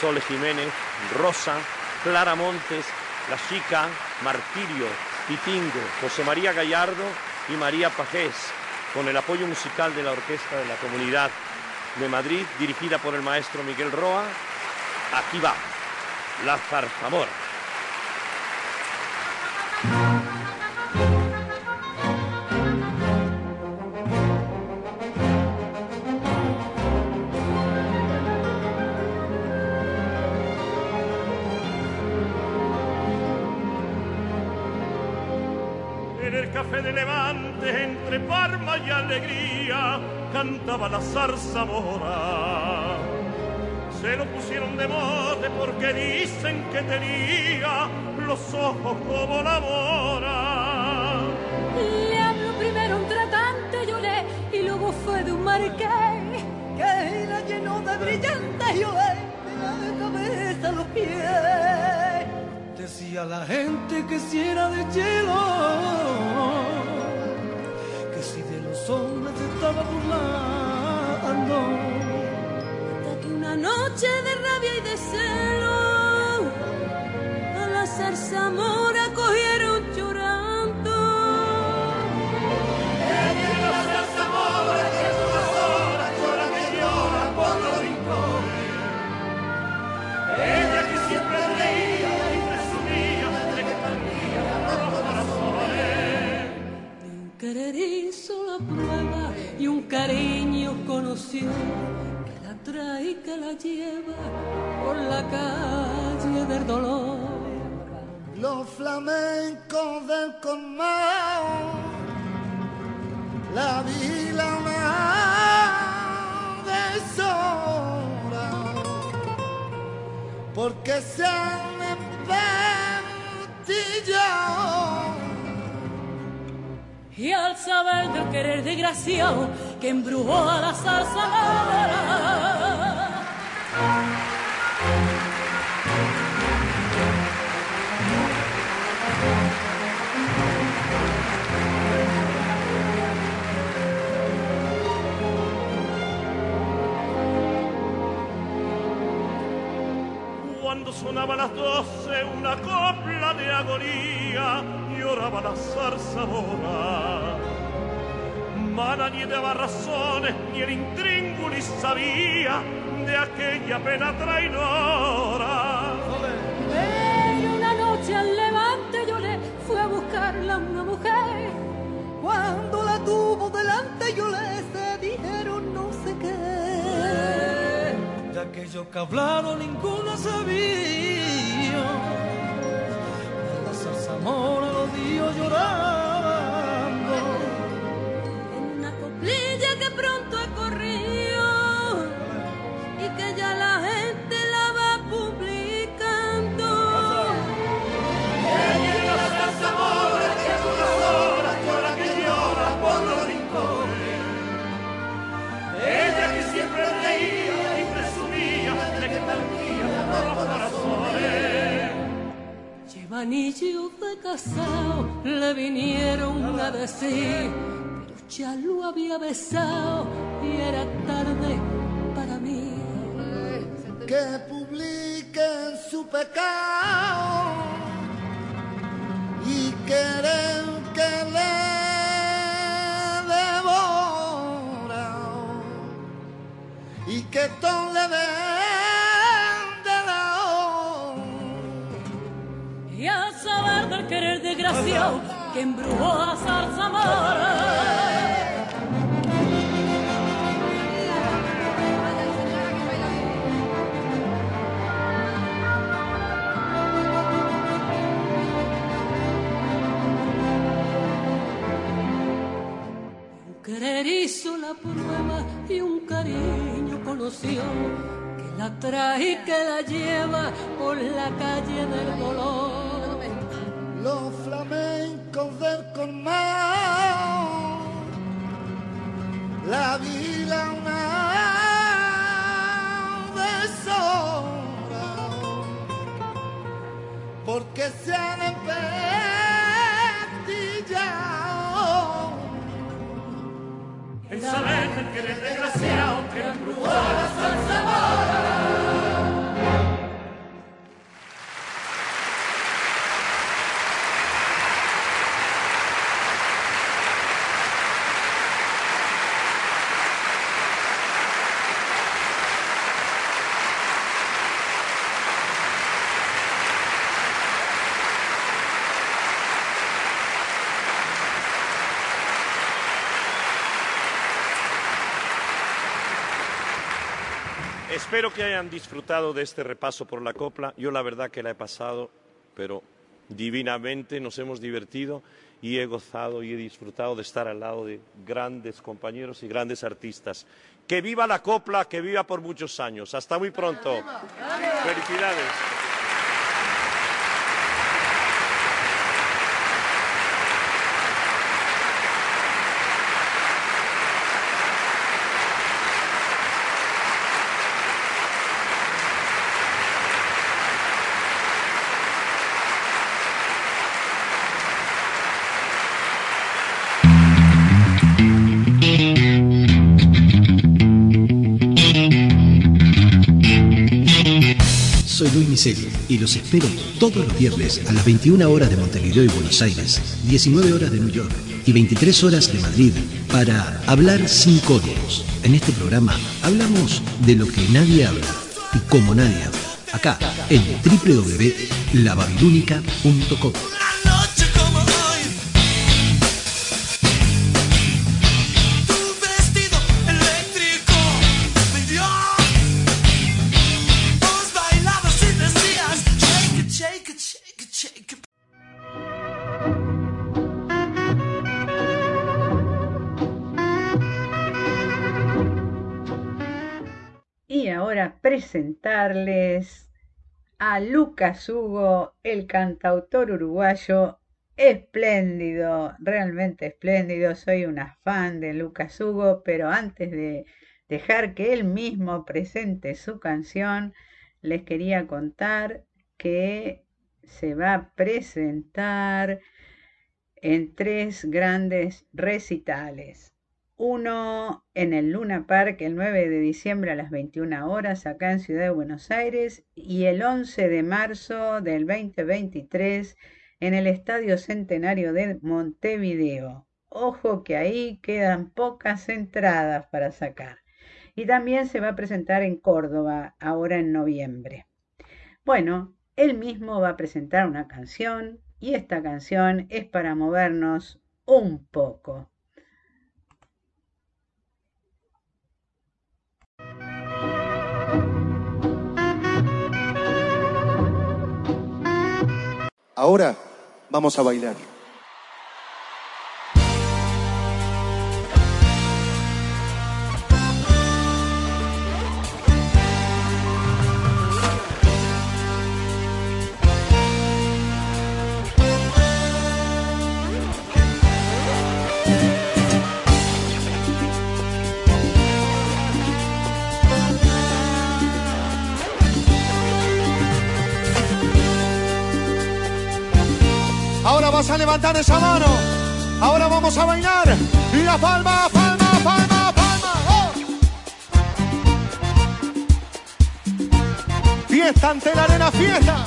[SPEAKER 17] Sole Jiménez, Rosa, Clara Montes, La Chica, Martirio, Pitingo, José María Gallardo y María Pajés, con el apoyo musical de la Orquesta de la Comunidad de Madrid, dirigida por el maestro Miguel Roa. Aquí va, la zarzamora.
[SPEAKER 16] Entre Parma y alegría, cantaba la zarzamora. Se lo pusieron de moda porque dicen que tenía los ojos como la mora.
[SPEAKER 6] Le habló primero un tratante, lloré, y luego fue de un marqués que la llenó de brillantes, lloré, de cabeza a los pies.
[SPEAKER 13] Decía la gente que si era de hielo, hombres se estaba burlando.
[SPEAKER 6] Hasta que una noche de rabia y de celo a la zarzamora
[SPEAKER 18] querer desgraciado que embrujó a la salsa
[SPEAKER 17] Cuando sonaba las doce una copla de agonía lloraba la zarzamora. Mana ni daba razones, ni el intríngulis sabía de aquella pena traidora.
[SPEAKER 18] Y una noche al levante yo le fui a buscarla a una mujer.
[SPEAKER 19] Cuando la tuvo delante yo le se dijeron no sé qué.
[SPEAKER 20] De aquello que hablaron ninguno sabía. De la zarzamora los dio llorando.
[SPEAKER 18] Vinieron a decir, pero ya lo había besado y era tarde para mí.
[SPEAKER 19] Que publiquen su pecado y querer que le devora y que todo le den de lado.
[SPEAKER 18] Y saber del querer desgraciado que embrujó a Zarzamora. Querer hizo la prueba y un cariño conoció que la trae y que la lleva por la calle del dolor.
[SPEAKER 17] Espero que hayan disfrutado de este repaso por la copla. Yo la verdad que la he pasado, pero divinamente nos hemos divertido y he gozado y he disfrutado de estar al lado de grandes compañeros y grandes artistas. Que viva la copla, que viva por muchos años. Hasta muy pronto. Felicidades.
[SPEAKER 7] Y los espero todos los viernes a las 21 horas de Montevideo y Buenos Aires, 19 horas de New York y 23 horas de Madrid para hablar sin códigos. En este programa hablamos de lo que nadie habla y como nadie habla. Acá en www.lababilúnica.com.
[SPEAKER 2] presentarles a Lucas Hugo, el cantautor uruguayo espléndido, realmente espléndido. Soy una fan de Lucas Hugo, pero antes de dejar que él mismo presente su canción, les quería contar que se va a presentar en tres grandes recitales. Uno en el Luna Park el 9 de diciembre a las 21 horas acá en Ciudad de Buenos Aires y el 11 de marzo del 2023 en el Estadio Centenario de Montevideo. Ojo que ahí quedan pocas entradas para sacar. Y también se va a presentar en Córdoba ahora en noviembre. Bueno, él mismo va a presentar una canción y esta canción es para movernos un poco.
[SPEAKER 21] Ahora vamos a bailar. Levantar esa mano. Ahora vamos a bailar. Y la palma, palma, palma, palma. ¡Oh! Fiesta ante la arena, fiesta.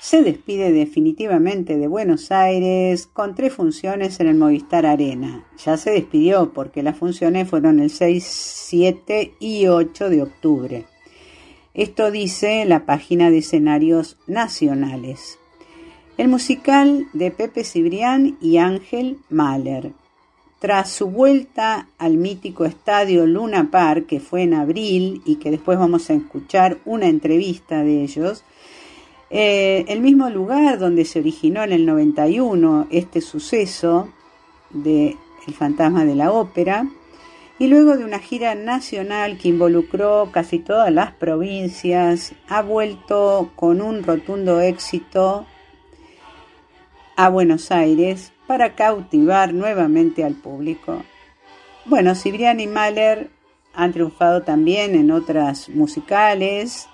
[SPEAKER 2] Se despide definitivamente de Buenos Aires con tres funciones en el Movistar Arena. Ya se despidió porque las funciones fueron el 6, 7 y 8 de octubre. Esto dice la página de escenarios nacionales. El musical de Pepe Cibrián y Ángel Mahler. Tras su vuelta al mítico estadio Luna Park, que fue en abril y que después vamos a escuchar una entrevista de ellos, eh, el mismo lugar donde se originó en el 91 este suceso de El fantasma de la ópera, y luego de una gira nacional que involucró casi todas las provincias, ha vuelto con un rotundo éxito a Buenos Aires para cautivar nuevamente al público. Bueno, Cibrián y Mahler han triunfado también en otras musicales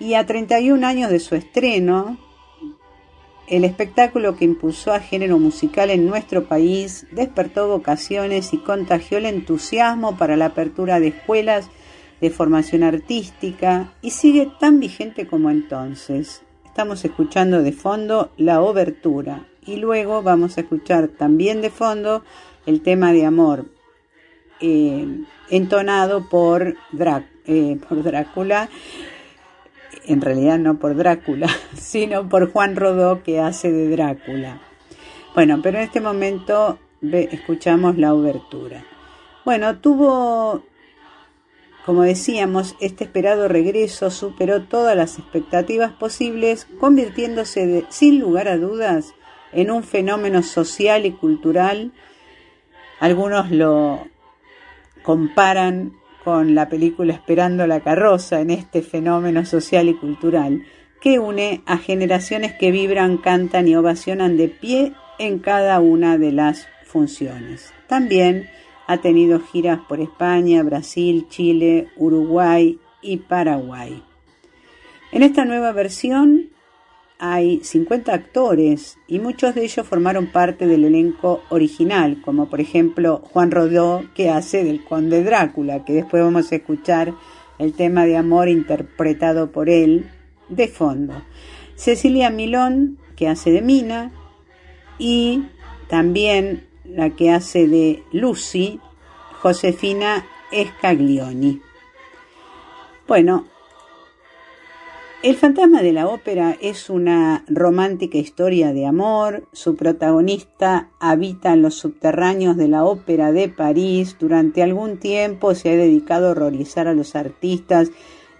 [SPEAKER 2] y a 31 años de su estreno, el espectáculo que impulsó a género musical en nuestro país despertó vocaciones y contagió el entusiasmo para la apertura de escuelas de formación artística y sigue tan vigente como entonces. Estamos escuchando de fondo la obertura y luego vamos a escuchar también de fondo el tema de amor eh, entonado por, eh, por Drácula, en realidad no por Drácula, sino por Juan Rodó que hace de Drácula. Bueno, pero en este momento escuchamos la obertura. Bueno, tuvo, como decíamos, este esperado regreso superó todas las expectativas posibles, convirtiéndose sin lugar a dudas en un fenómeno social y cultural. Algunos lo comparan con la película Esperando la carroza en este fenómeno social y cultural que une a generaciones que vibran, cantan y ovacionan de pie en cada una de las funciones. También ha tenido giras por España, Brasil, Chile, Uruguay y Paraguay. En esta nueva versión hay 50 actores y muchos de ellos formaron parte del elenco original, como por ejemplo Juan Rodó, que hace del Conde Drácula, que después vamos a escuchar el tema de amor interpretado por él de fondo. Cecilia Milón, que hace de Mina, y también la que hace de Lucy, Josefina Escaglioni. Bueno, el fantasma de la ópera es una romántica historia de amor. Su protagonista habita en los subterráneos de la ópera de París. Durante algún tiempo se ha dedicado a horrorizar a los artistas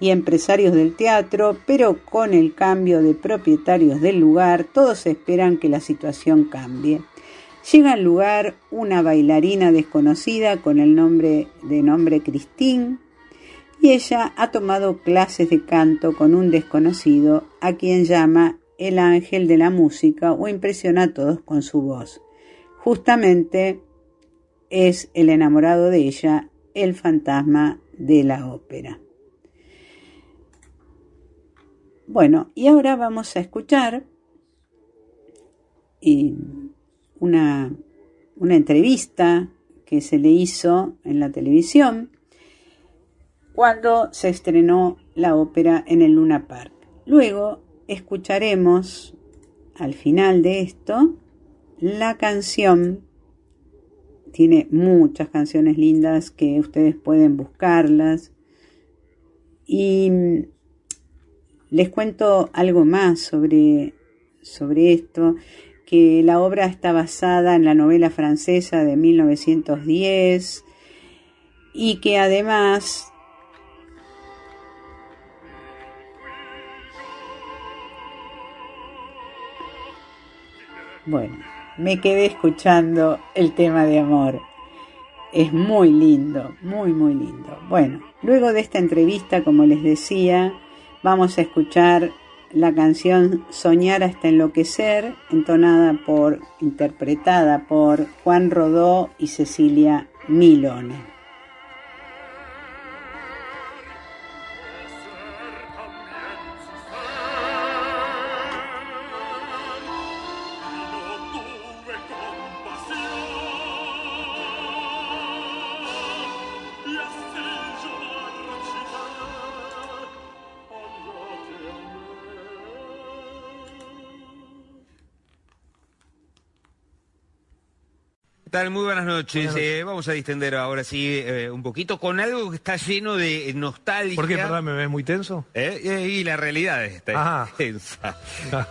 [SPEAKER 2] y empresarios del teatro, pero con el cambio de propietarios del lugar, todos esperan que la situación cambie. Llega al lugar una bailarina desconocida con el nombre de nombre Christine, y ella ha tomado clases de canto con un desconocido a quien llama el ángel de la música o impresiona a todos con su voz. Justamente es el enamorado de ella, el fantasma de la ópera. Bueno, y ahora vamos a escuchar una, una entrevista que se le hizo en la televisión cuando se estrenó la ópera en el Luna Park. Luego escucharemos al final de esto la canción. Tiene muchas canciones lindas que ustedes pueden buscarlas. Y les cuento algo más sobre, sobre esto, que la obra está basada en la novela francesa de 1910 y que además Bueno, me quedé escuchando el tema de amor. Es muy lindo, muy, muy lindo. Bueno, luego de esta entrevista, como les decía, vamos a escuchar la canción Soñar hasta enloquecer, entonada por, interpretada por Juan Rodó y Cecilia Milone.
[SPEAKER 22] ¿Qué tal? Muy buenas noches. Eh, vamos a distender ahora sí eh, un poquito con algo que está lleno de nostalgia.
[SPEAKER 8] ¿Por qué, perdón, me ves muy tenso?
[SPEAKER 22] Eh, eh, y la realidad está
[SPEAKER 8] Ajá.
[SPEAKER 22] tensa.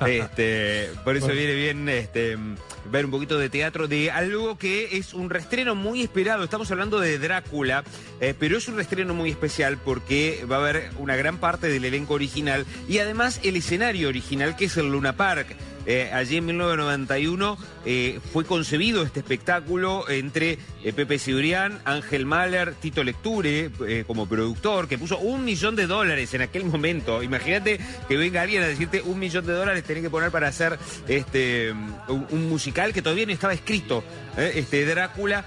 [SPEAKER 22] Este, por eso
[SPEAKER 8] Bueno.
[SPEAKER 22] viene bien este, ver un poquito de teatro de algo que es un restreno muy esperado. Estamos hablando de Drácula, eh, pero es un restreno muy especial porque va a haber una gran parte del elenco original y además el escenario original que es el Luna Park. Eh, allí en 1991 eh, fue concebido este espectáculo entre eh, Pepe Cibrián, Ángel Mahler, Tito Lecture como productor, que puso un millón de dólares en aquel momento. Imagínate que venga alguien a decirte un millón de dólares tenés que poner para hacer este un, musical que todavía no estaba escrito. Este Drácula,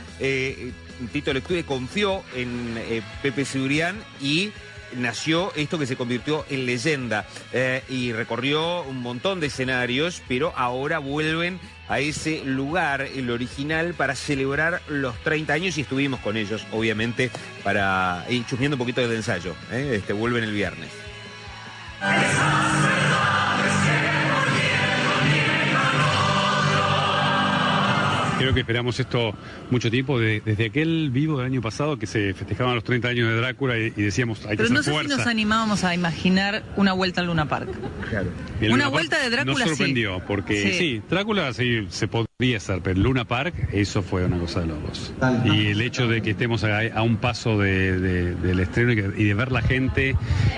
[SPEAKER 22] Tito Lecture confió en Pepe Cibrián y nació esto que se convirtió en leyenda eh, y recorrió un montón de escenarios, pero ahora vuelven a ese lugar, el original, para celebrar los 30 años y estuvimos con ellos, obviamente, para ir chusmeando un poquito del ensayo. ¿eh? Este, vuelven el viernes.
[SPEAKER 23] Creo que esperamos esto mucho tiempo, de- desde aquel vivo del año pasado que se festejaban los 30 años de Drácula y, y decíamos, hay que
[SPEAKER 24] Pero no sé si nos animábamos a imaginar una vuelta al Luna Park.
[SPEAKER 23] El
[SPEAKER 24] Una
[SPEAKER 23] Luna
[SPEAKER 24] vuelta
[SPEAKER 23] Park
[SPEAKER 24] de Drácula,
[SPEAKER 23] Nos sorprendió,
[SPEAKER 24] sí.
[SPEAKER 23] porque
[SPEAKER 24] Sí.
[SPEAKER 23] sí. Drácula sí se podría hacer, pero Luna Park, eso fue una cosa de locos. Y el hecho de que estemos a, a un paso de- de- del estreno y, que- y de ver la gente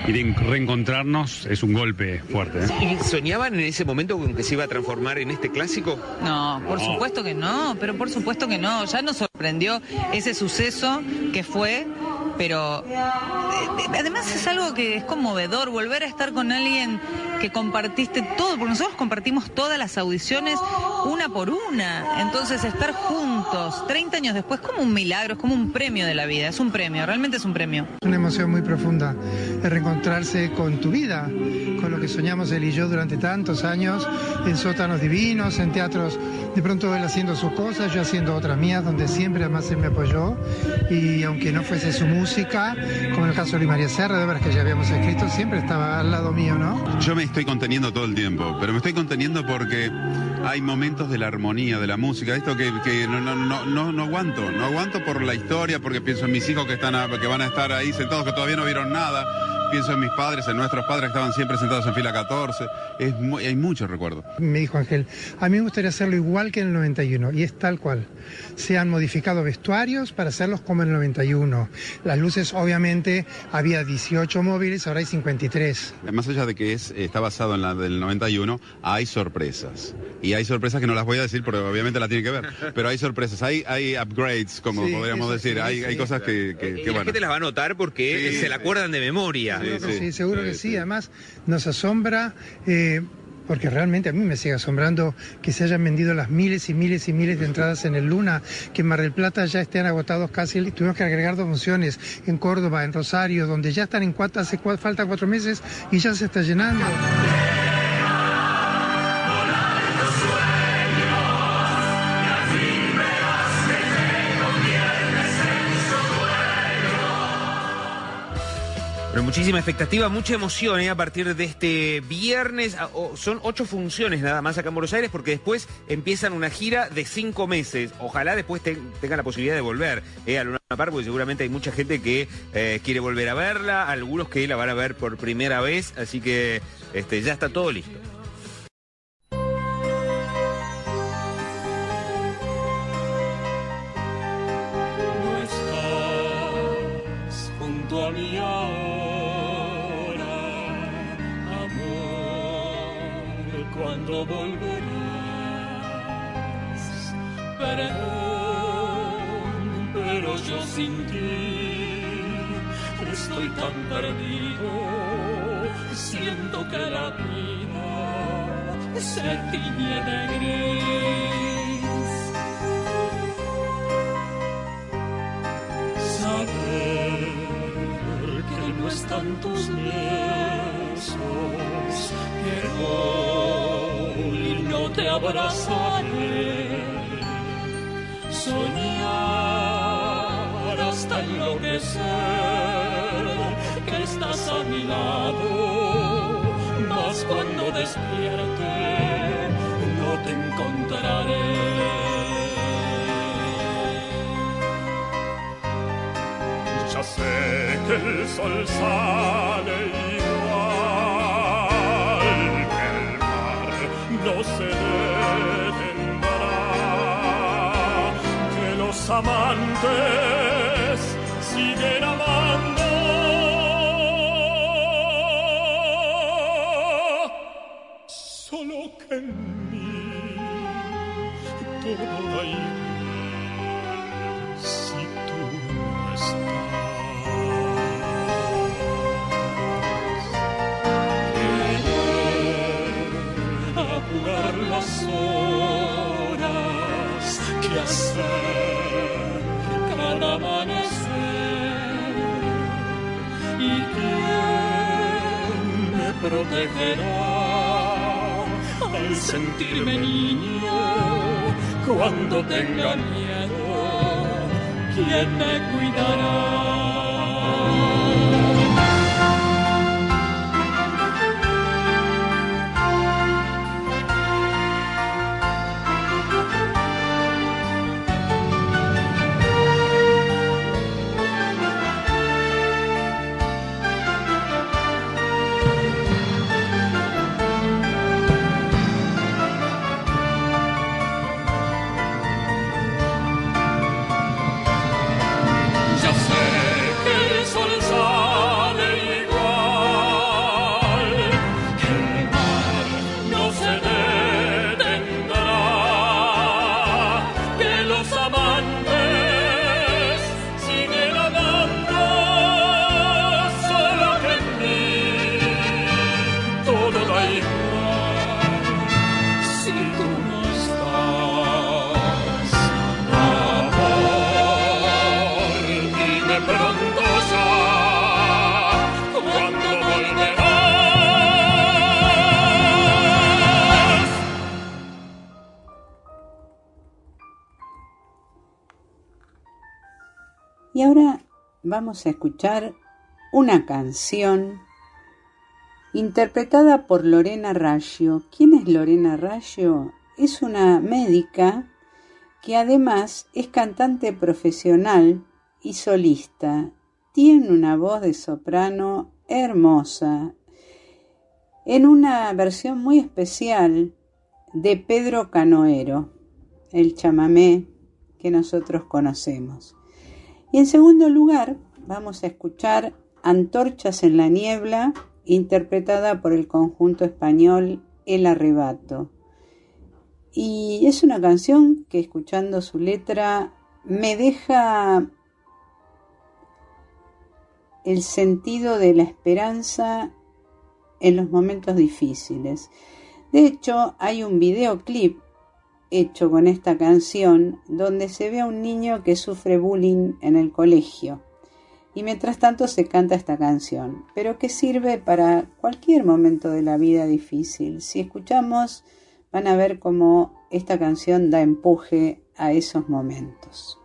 [SPEAKER 23] y de reencontrarnos es un golpe fuerte. ¿eh?
[SPEAKER 22] ¿Y ¿Soñaban en ese momento con que se iba a transformar en este clásico?
[SPEAKER 24] No, por
[SPEAKER 22] No.
[SPEAKER 24] supuesto que no, pero por supuesto que no. Ya nos sorprendió ese suceso que fue, pero eh, eh, además es algo que es conmovedor, volver a estar con alguien que compartiste todo, porque nosotros compartimos todas las audiciones una por una. Entonces estar juntos 30 años después como un milagro, es como un premio de la vida, es un premio, realmente es un premio.
[SPEAKER 25] Una emoción muy profunda de reencontrarse con tu vida, con lo que soñamos él y yo durante tantos años, en sótanos divinos, en teatros, de pronto él haciendo sus cosas, yo haciendo otras mías, donde siempre además él me apoyó, y aunque no fuese su música, como en el caso de María Serra, de obras que ya habíamos escrito, siempre estaba al lado mío, ¿no?
[SPEAKER 26] Yo me estoy conteniendo todo el tiempo, pero me estoy conteniendo porque hay momentos de la armonía, de la música, esto que, que no, no, no, no, no aguanto, no aguanto por la historia, porque pienso en mis hijos que, están a- que van a estar ahí sentados, que todavía no vieron nada, pienso en mis padres, en nuestros padres que estaban siempre sentados en fila 14, es mu- hay muchos recuerdos.
[SPEAKER 25] Me dijo Ángel, a mí me gustaría hacerlo igual que en el 91, y es tal cual. Se han modificado vestuarios para hacerlos como en el 91. Las luces, obviamente, había 18 móviles, ahora hay 53.
[SPEAKER 26] Más allá de que es, está basado en la del 91, hay sorpresas. Y hay sorpresas que no las voy a decir porque obviamente la tienen que ver. Pero hay sorpresas, hay, hay upgrades, como
[SPEAKER 22] Sí,
[SPEAKER 26] podríamos
[SPEAKER 22] eso
[SPEAKER 26] decir.
[SPEAKER 22] sí,
[SPEAKER 26] hay, cosas que, que-
[SPEAKER 22] Y
[SPEAKER 26] que,
[SPEAKER 22] la
[SPEAKER 26] bueno.
[SPEAKER 22] gente las va a notar porque
[SPEAKER 26] Sí,
[SPEAKER 22] se la acuerdan de memoria.
[SPEAKER 25] Seguro que sí, seguro que sí. Además, nos asombra, eh, porque realmente a mí me sigue asombrando que se hayan vendido las miles y miles y miles de entradas en el Luna, que en Mar del Plata ya estén agotados casi. Tuvimos que agregar dos funciones en Córdoba, en Rosario, donde ya están en cuatro, hace cua- falta cuatro meses y ya se está llenando.
[SPEAKER 22] Pero muchísima expectativa, mucha emoción ¿eh? a partir de este viernes. Ah, son ocho funciones nada más acá en Buenos Aires porque después empiezan una gira de cinco meses. Ojalá después ten- tengan la posibilidad de volver ¿eh? a Luna Park porque seguramente hay mucha gente que eh, quiere volver a verla, algunos que la van a ver por primera vez, así que este, ya está todo listo.
[SPEAKER 20] Cuando volverás. Perdón, pero yo sin ti estoy tan perdido, siento que la vida se tiñe de gris. saber que no están tus besos, abrazarle, soñar hasta enloquecer que estás a mi lado, mas cuando despierte no te encontraré.
[SPEAKER 27] Ya sé que el sol sale
[SPEAKER 20] y que a escuchar una canción interpretada por Lorena Raggio. ¿Quién es Lorena Raggio? Es una médica que además es cantante profesional y solista. Tiene una voz de soprano hermosa en una versión muy especial de Pedro Canoero, el chamamé que nosotros conocemos. Y en segundo lugar, vamos a escuchar Antorchas en la Niebla, interpretada por el conjunto español El Arrebato. Y es una canción que escuchando su letra me deja el sentido de la esperanza en los momentos difíciles. De hecho, hay un videoclip hecho con esta canción donde se ve a un niño que sufre bullying en el colegio. Y mientras tanto se canta esta canción, pero que sirve para cualquier momento de la vida difícil. Si escuchamos, van a ver cómo esta canción da empuje a esos momentos.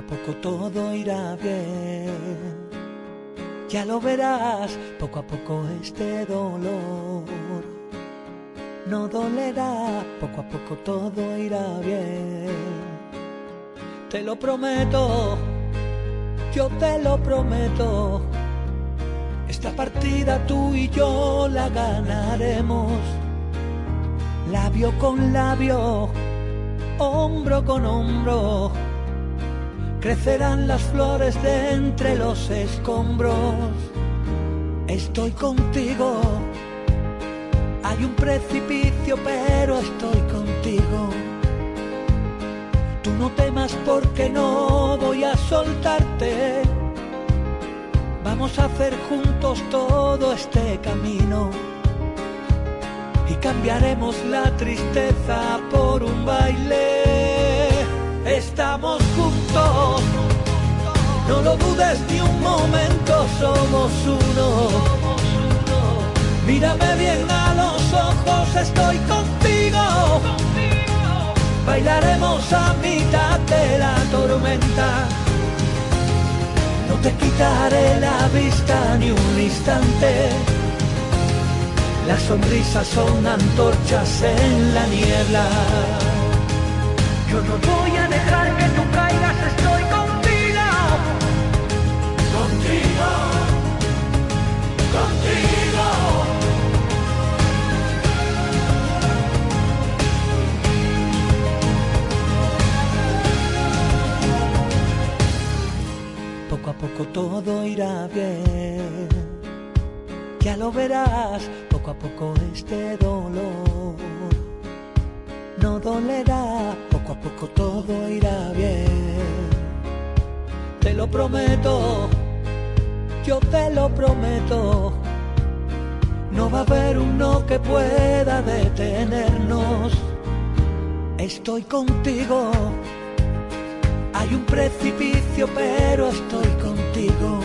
[SPEAKER 8] Poco a poco todo irá bien. Ya lo verás, poco a poco este dolor no dolerá, poco a poco todo irá bien. Te lo prometo, yo te lo prometo. Esta partida tú y yo la ganaremos. Labio con labio, hombro con hombro crecerán las flores de entre los escombros. Estoy contigo, hay un precipicio, pero estoy contigo. Tú no temas porque no voy a soltarte. Vamos a hacer juntos todo este camino y cambiaremos la tristeza por un baile estamos juntos. No lo dudes ni un momento, somos uno. Mírame bien a los ojos, estoy contigo. Bailaremos a mitad de la tormenta. No te quitaré la vista ni un instante. Las sonrisas son antorchas en la niebla. Yo no voy a Poco a poco todo irá bien. Ya lo verás, poco a poco este dolor no dolerá, poco a poco todo irá bien. Te lo prometo, yo te lo prometo. No va a haber uno que pueda detenernos. Estoy contigo. Hay un precipicio, pero estoy contigo.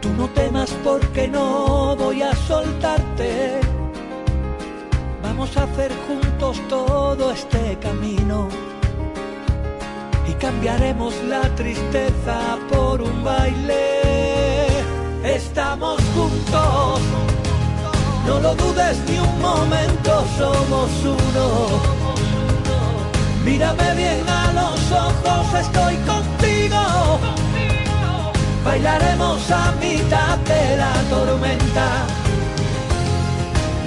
[SPEAKER 8] Tú no temas porque no voy a soltarte. Vamos a hacer juntos todo este camino y cambiaremos la tristeza por un baile. Estamos juntos, no lo dudes ni un momento, somos uno. Mírame bien a los ojos, estoy contigo. Bailaremos a mitad de la tormenta.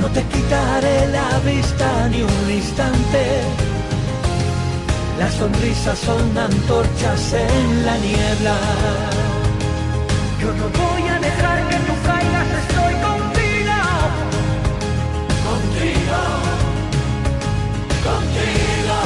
[SPEAKER 8] No te quitaré la vista ni un instante. Las sonrisas son antorchas en la niebla. Yo no voy a dejar que tú caigas, estoy contigo. Contigo. Contigo.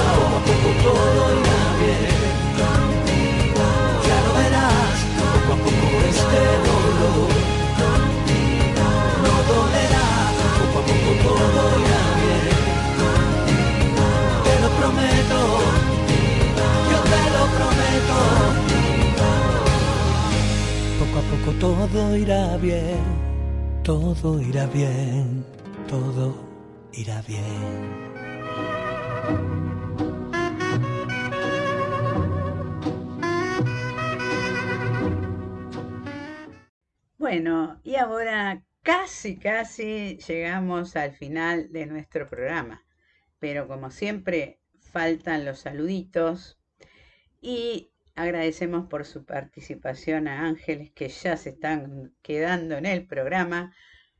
[SPEAKER 8] Todo irá bien, todo irá bien, todo irá bien.
[SPEAKER 2] Bueno, y ahora casi, casi llegamos al final de nuestro programa. Pero como siempre, faltan los saluditos y agradecemos por su participación a Ángeles que ya se están quedando en el programa.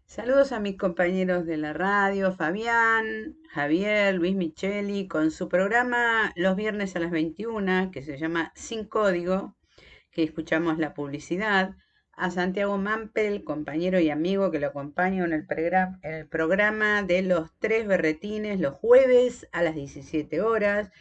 [SPEAKER 2] Saludos a mis compañeros de la radio, Fabián, Javier, Luis Micheli, con su programa los viernes a las 21, que se llama Sin Código, que escuchamos la publicidad a Santiago Mampel, compañero y amigo que lo acompaño en el, en el programa de los tres berretines los jueves a las 17 horas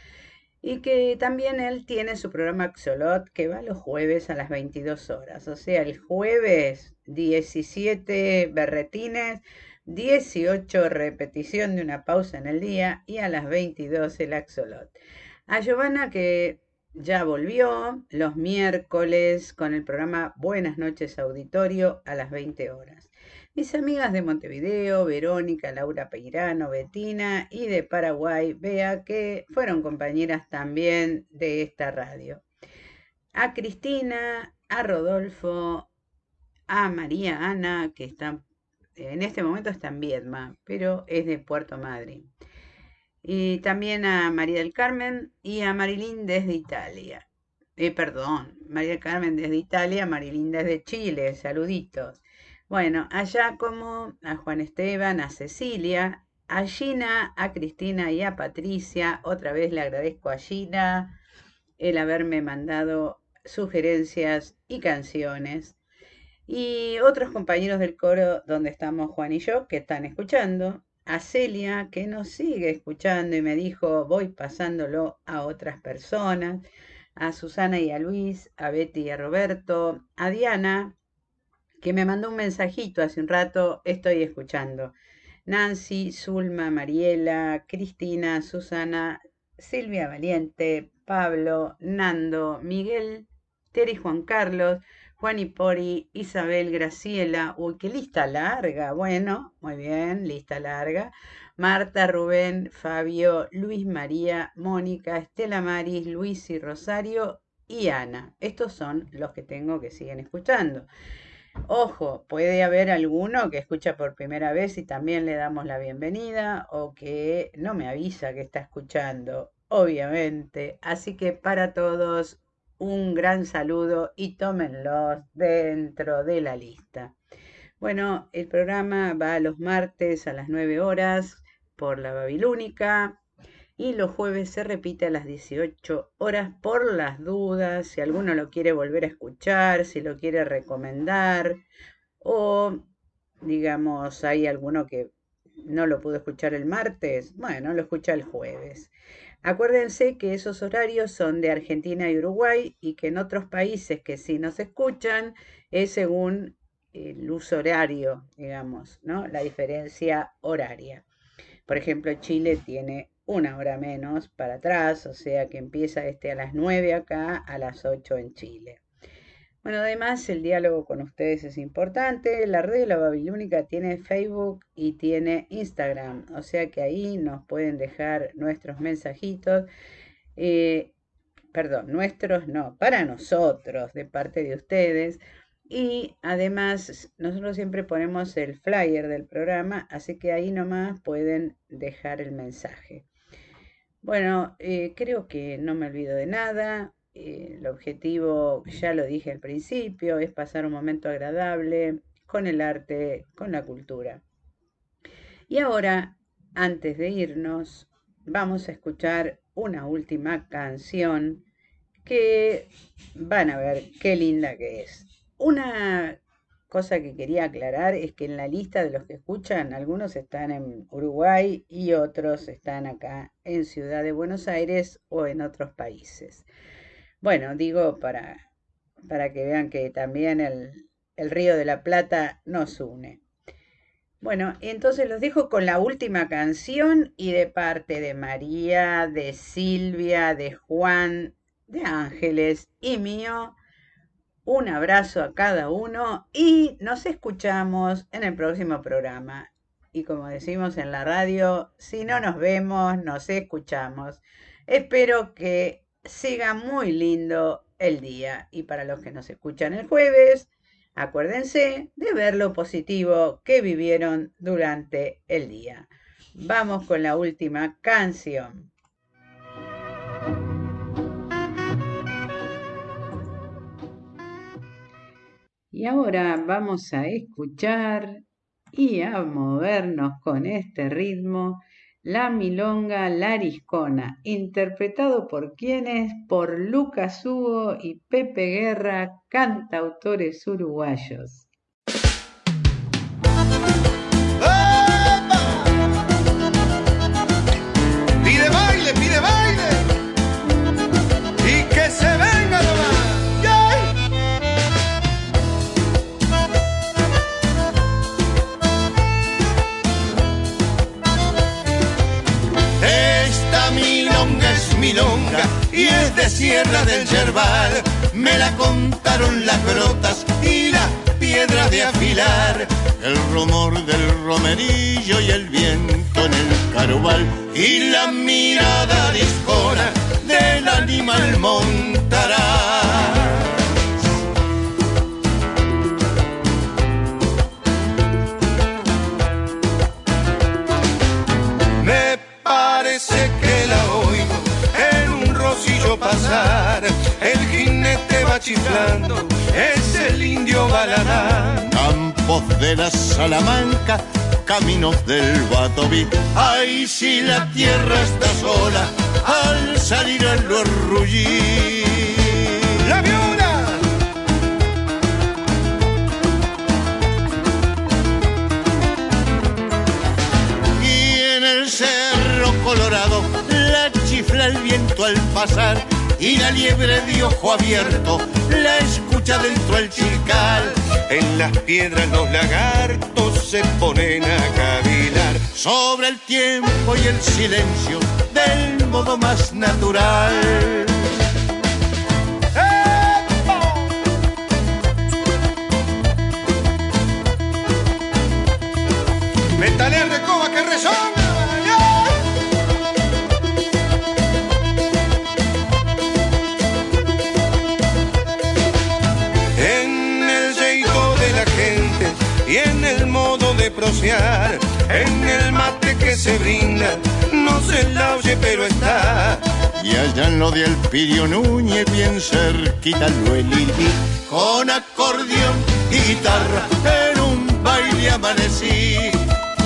[SPEAKER 2] y que también él tiene su programa Axolot que va los jueves a las 22 horas. O sea, el jueves 17 berretines, 18 repetición de una pausa en el día y a las 22 el Axolot. A Giovanna que ya volvió los miércoles con el programa Buenas noches Auditorio a las 20 horas. Mis amigas de Montevideo, Verónica, Laura Peirano, Betina y de Paraguay, Bea, que fueron compañeras también de esta radio. A Cristina, a Rodolfo, a María Ana, que están, en este momento está en Viedma, pero es de Puerto Madryn y también a María del Carmen y a Marilyn desde Italia. Eh, perdón, María del Carmen desde Italia, Marilyn desde Chile, saluditos. Bueno, allá como a Juan Esteban, a Cecilia, a Gina, a Cristina y a Patricia. Otra vez le agradezco a Gina el haberme mandado sugerencias y canciones. Y otros compañeros del coro donde estamos Juan y yo que están escuchando a Celia, que nos sigue escuchando y me dijo, voy pasándolo a otras personas, a Susana y a Luis, a Betty y a Roberto, a Diana, que me mandó un mensajito hace un rato, estoy escuchando. Nancy, Zulma, Mariela, Cristina, Susana, Silvia Valiente, Pablo, Nando, Miguel, Terry Juan Carlos, Juan y Pori, Isabel, Graciela, uy, qué lista larga, bueno, muy bien, lista larga. Marta, Rubén, Fabio, Luis María, Mónica, Estela Maris, Luis y Rosario y Ana. Estos son los que tengo que siguen escuchando. Ojo, puede haber alguno que escucha por primera vez y también le damos la bienvenida o que no me avisa que está escuchando, obviamente. Así que para todos, un gran saludo y tómenlos dentro de la lista. Bueno, el programa va los martes a las 9 horas por la Babilónica y los jueves se repite a las 18 horas por las dudas, si alguno lo quiere volver a escuchar, si lo quiere recomendar o digamos hay alguno que no lo pudo escuchar el martes, bueno, lo escucha el jueves. Acuérdense que esos horarios son de Argentina y Uruguay y que en otros países que sí nos escuchan es según el uso horario, digamos, ¿no? La diferencia horaria. Por ejemplo, Chile tiene una hora menos para atrás, o sea que empieza este a las 9 acá, a las 8 en Chile. Bueno, además el diálogo con ustedes es importante. La red de la Babilónica tiene Facebook y tiene Instagram, o sea que ahí nos pueden dejar nuestros mensajitos. Eh, perdón, nuestros no, para nosotros, de parte de ustedes. Y además nosotros siempre ponemos el flyer del programa, así que ahí nomás pueden dejar el mensaje. Bueno, eh, creo que no me olvido de nada. Eh, el objetivo, ya lo dije al principio, es pasar un momento agradable con el arte, con la cultura. Y ahora, antes de irnos, vamos a escuchar una última canción que van a ver qué linda que es. Una cosa que quería aclarar es que en la lista de los que escuchan, algunos están en Uruguay y otros están acá en Ciudad de Buenos Aires o en otros países. Bueno, digo para, para que vean que también el, el Río de la Plata nos une. Bueno, entonces los dejo con la última canción y de parte de María, de Silvia, de Juan, de Ángeles y mío, Un abrazo a cada uno y nos escuchamos en el próximo programa. Y como decimos en la radio, si no nos vemos, nos escuchamos. Espero que siga muy lindo el día. Y para los que nos escuchan el jueves, acuérdense de ver lo positivo que vivieron durante el día. Vamos con la última canción. Y ahora vamos a escuchar y a movernos con este ritmo la milonga Lariscona, interpretado por quienes, por Lucas Hugo y Pepe Guerra, cantautores uruguayos.
[SPEAKER 28] Y es de Sierra del Yerbal. Me la contaron las grotas y las piedras de afilar. El rumor del romerillo y el viento en el carubal. Y la mirada discona del animal montará. Pasar. El jinete va chiflando, es el indio Baladán. Campos de la Salamanca, caminos del Batoví. Ay, si la tierra está sola, al salir a lo. ¡La viuda! y en el cerro colorado el viento al pasar y la liebre de ojo abierto la escucha dentro del chical. En las piedras los lagartos se ponen a cavilar sobre el tiempo y el silencio del modo más natural. Métale al recoba que resonga. En el mate que se brinda, no se la oye pero está. Y allá en lo de Elpidio Núñez, bien cerquita lo elidí, con acordeón y guitarra, en un baile amanecí.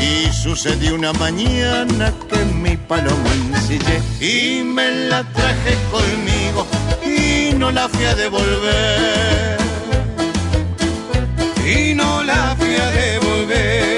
[SPEAKER 28] Y sucedió una mañana que mi paloma ensillé y me la traje conmigo y no la fui a devolver. Y no la fui a devolver.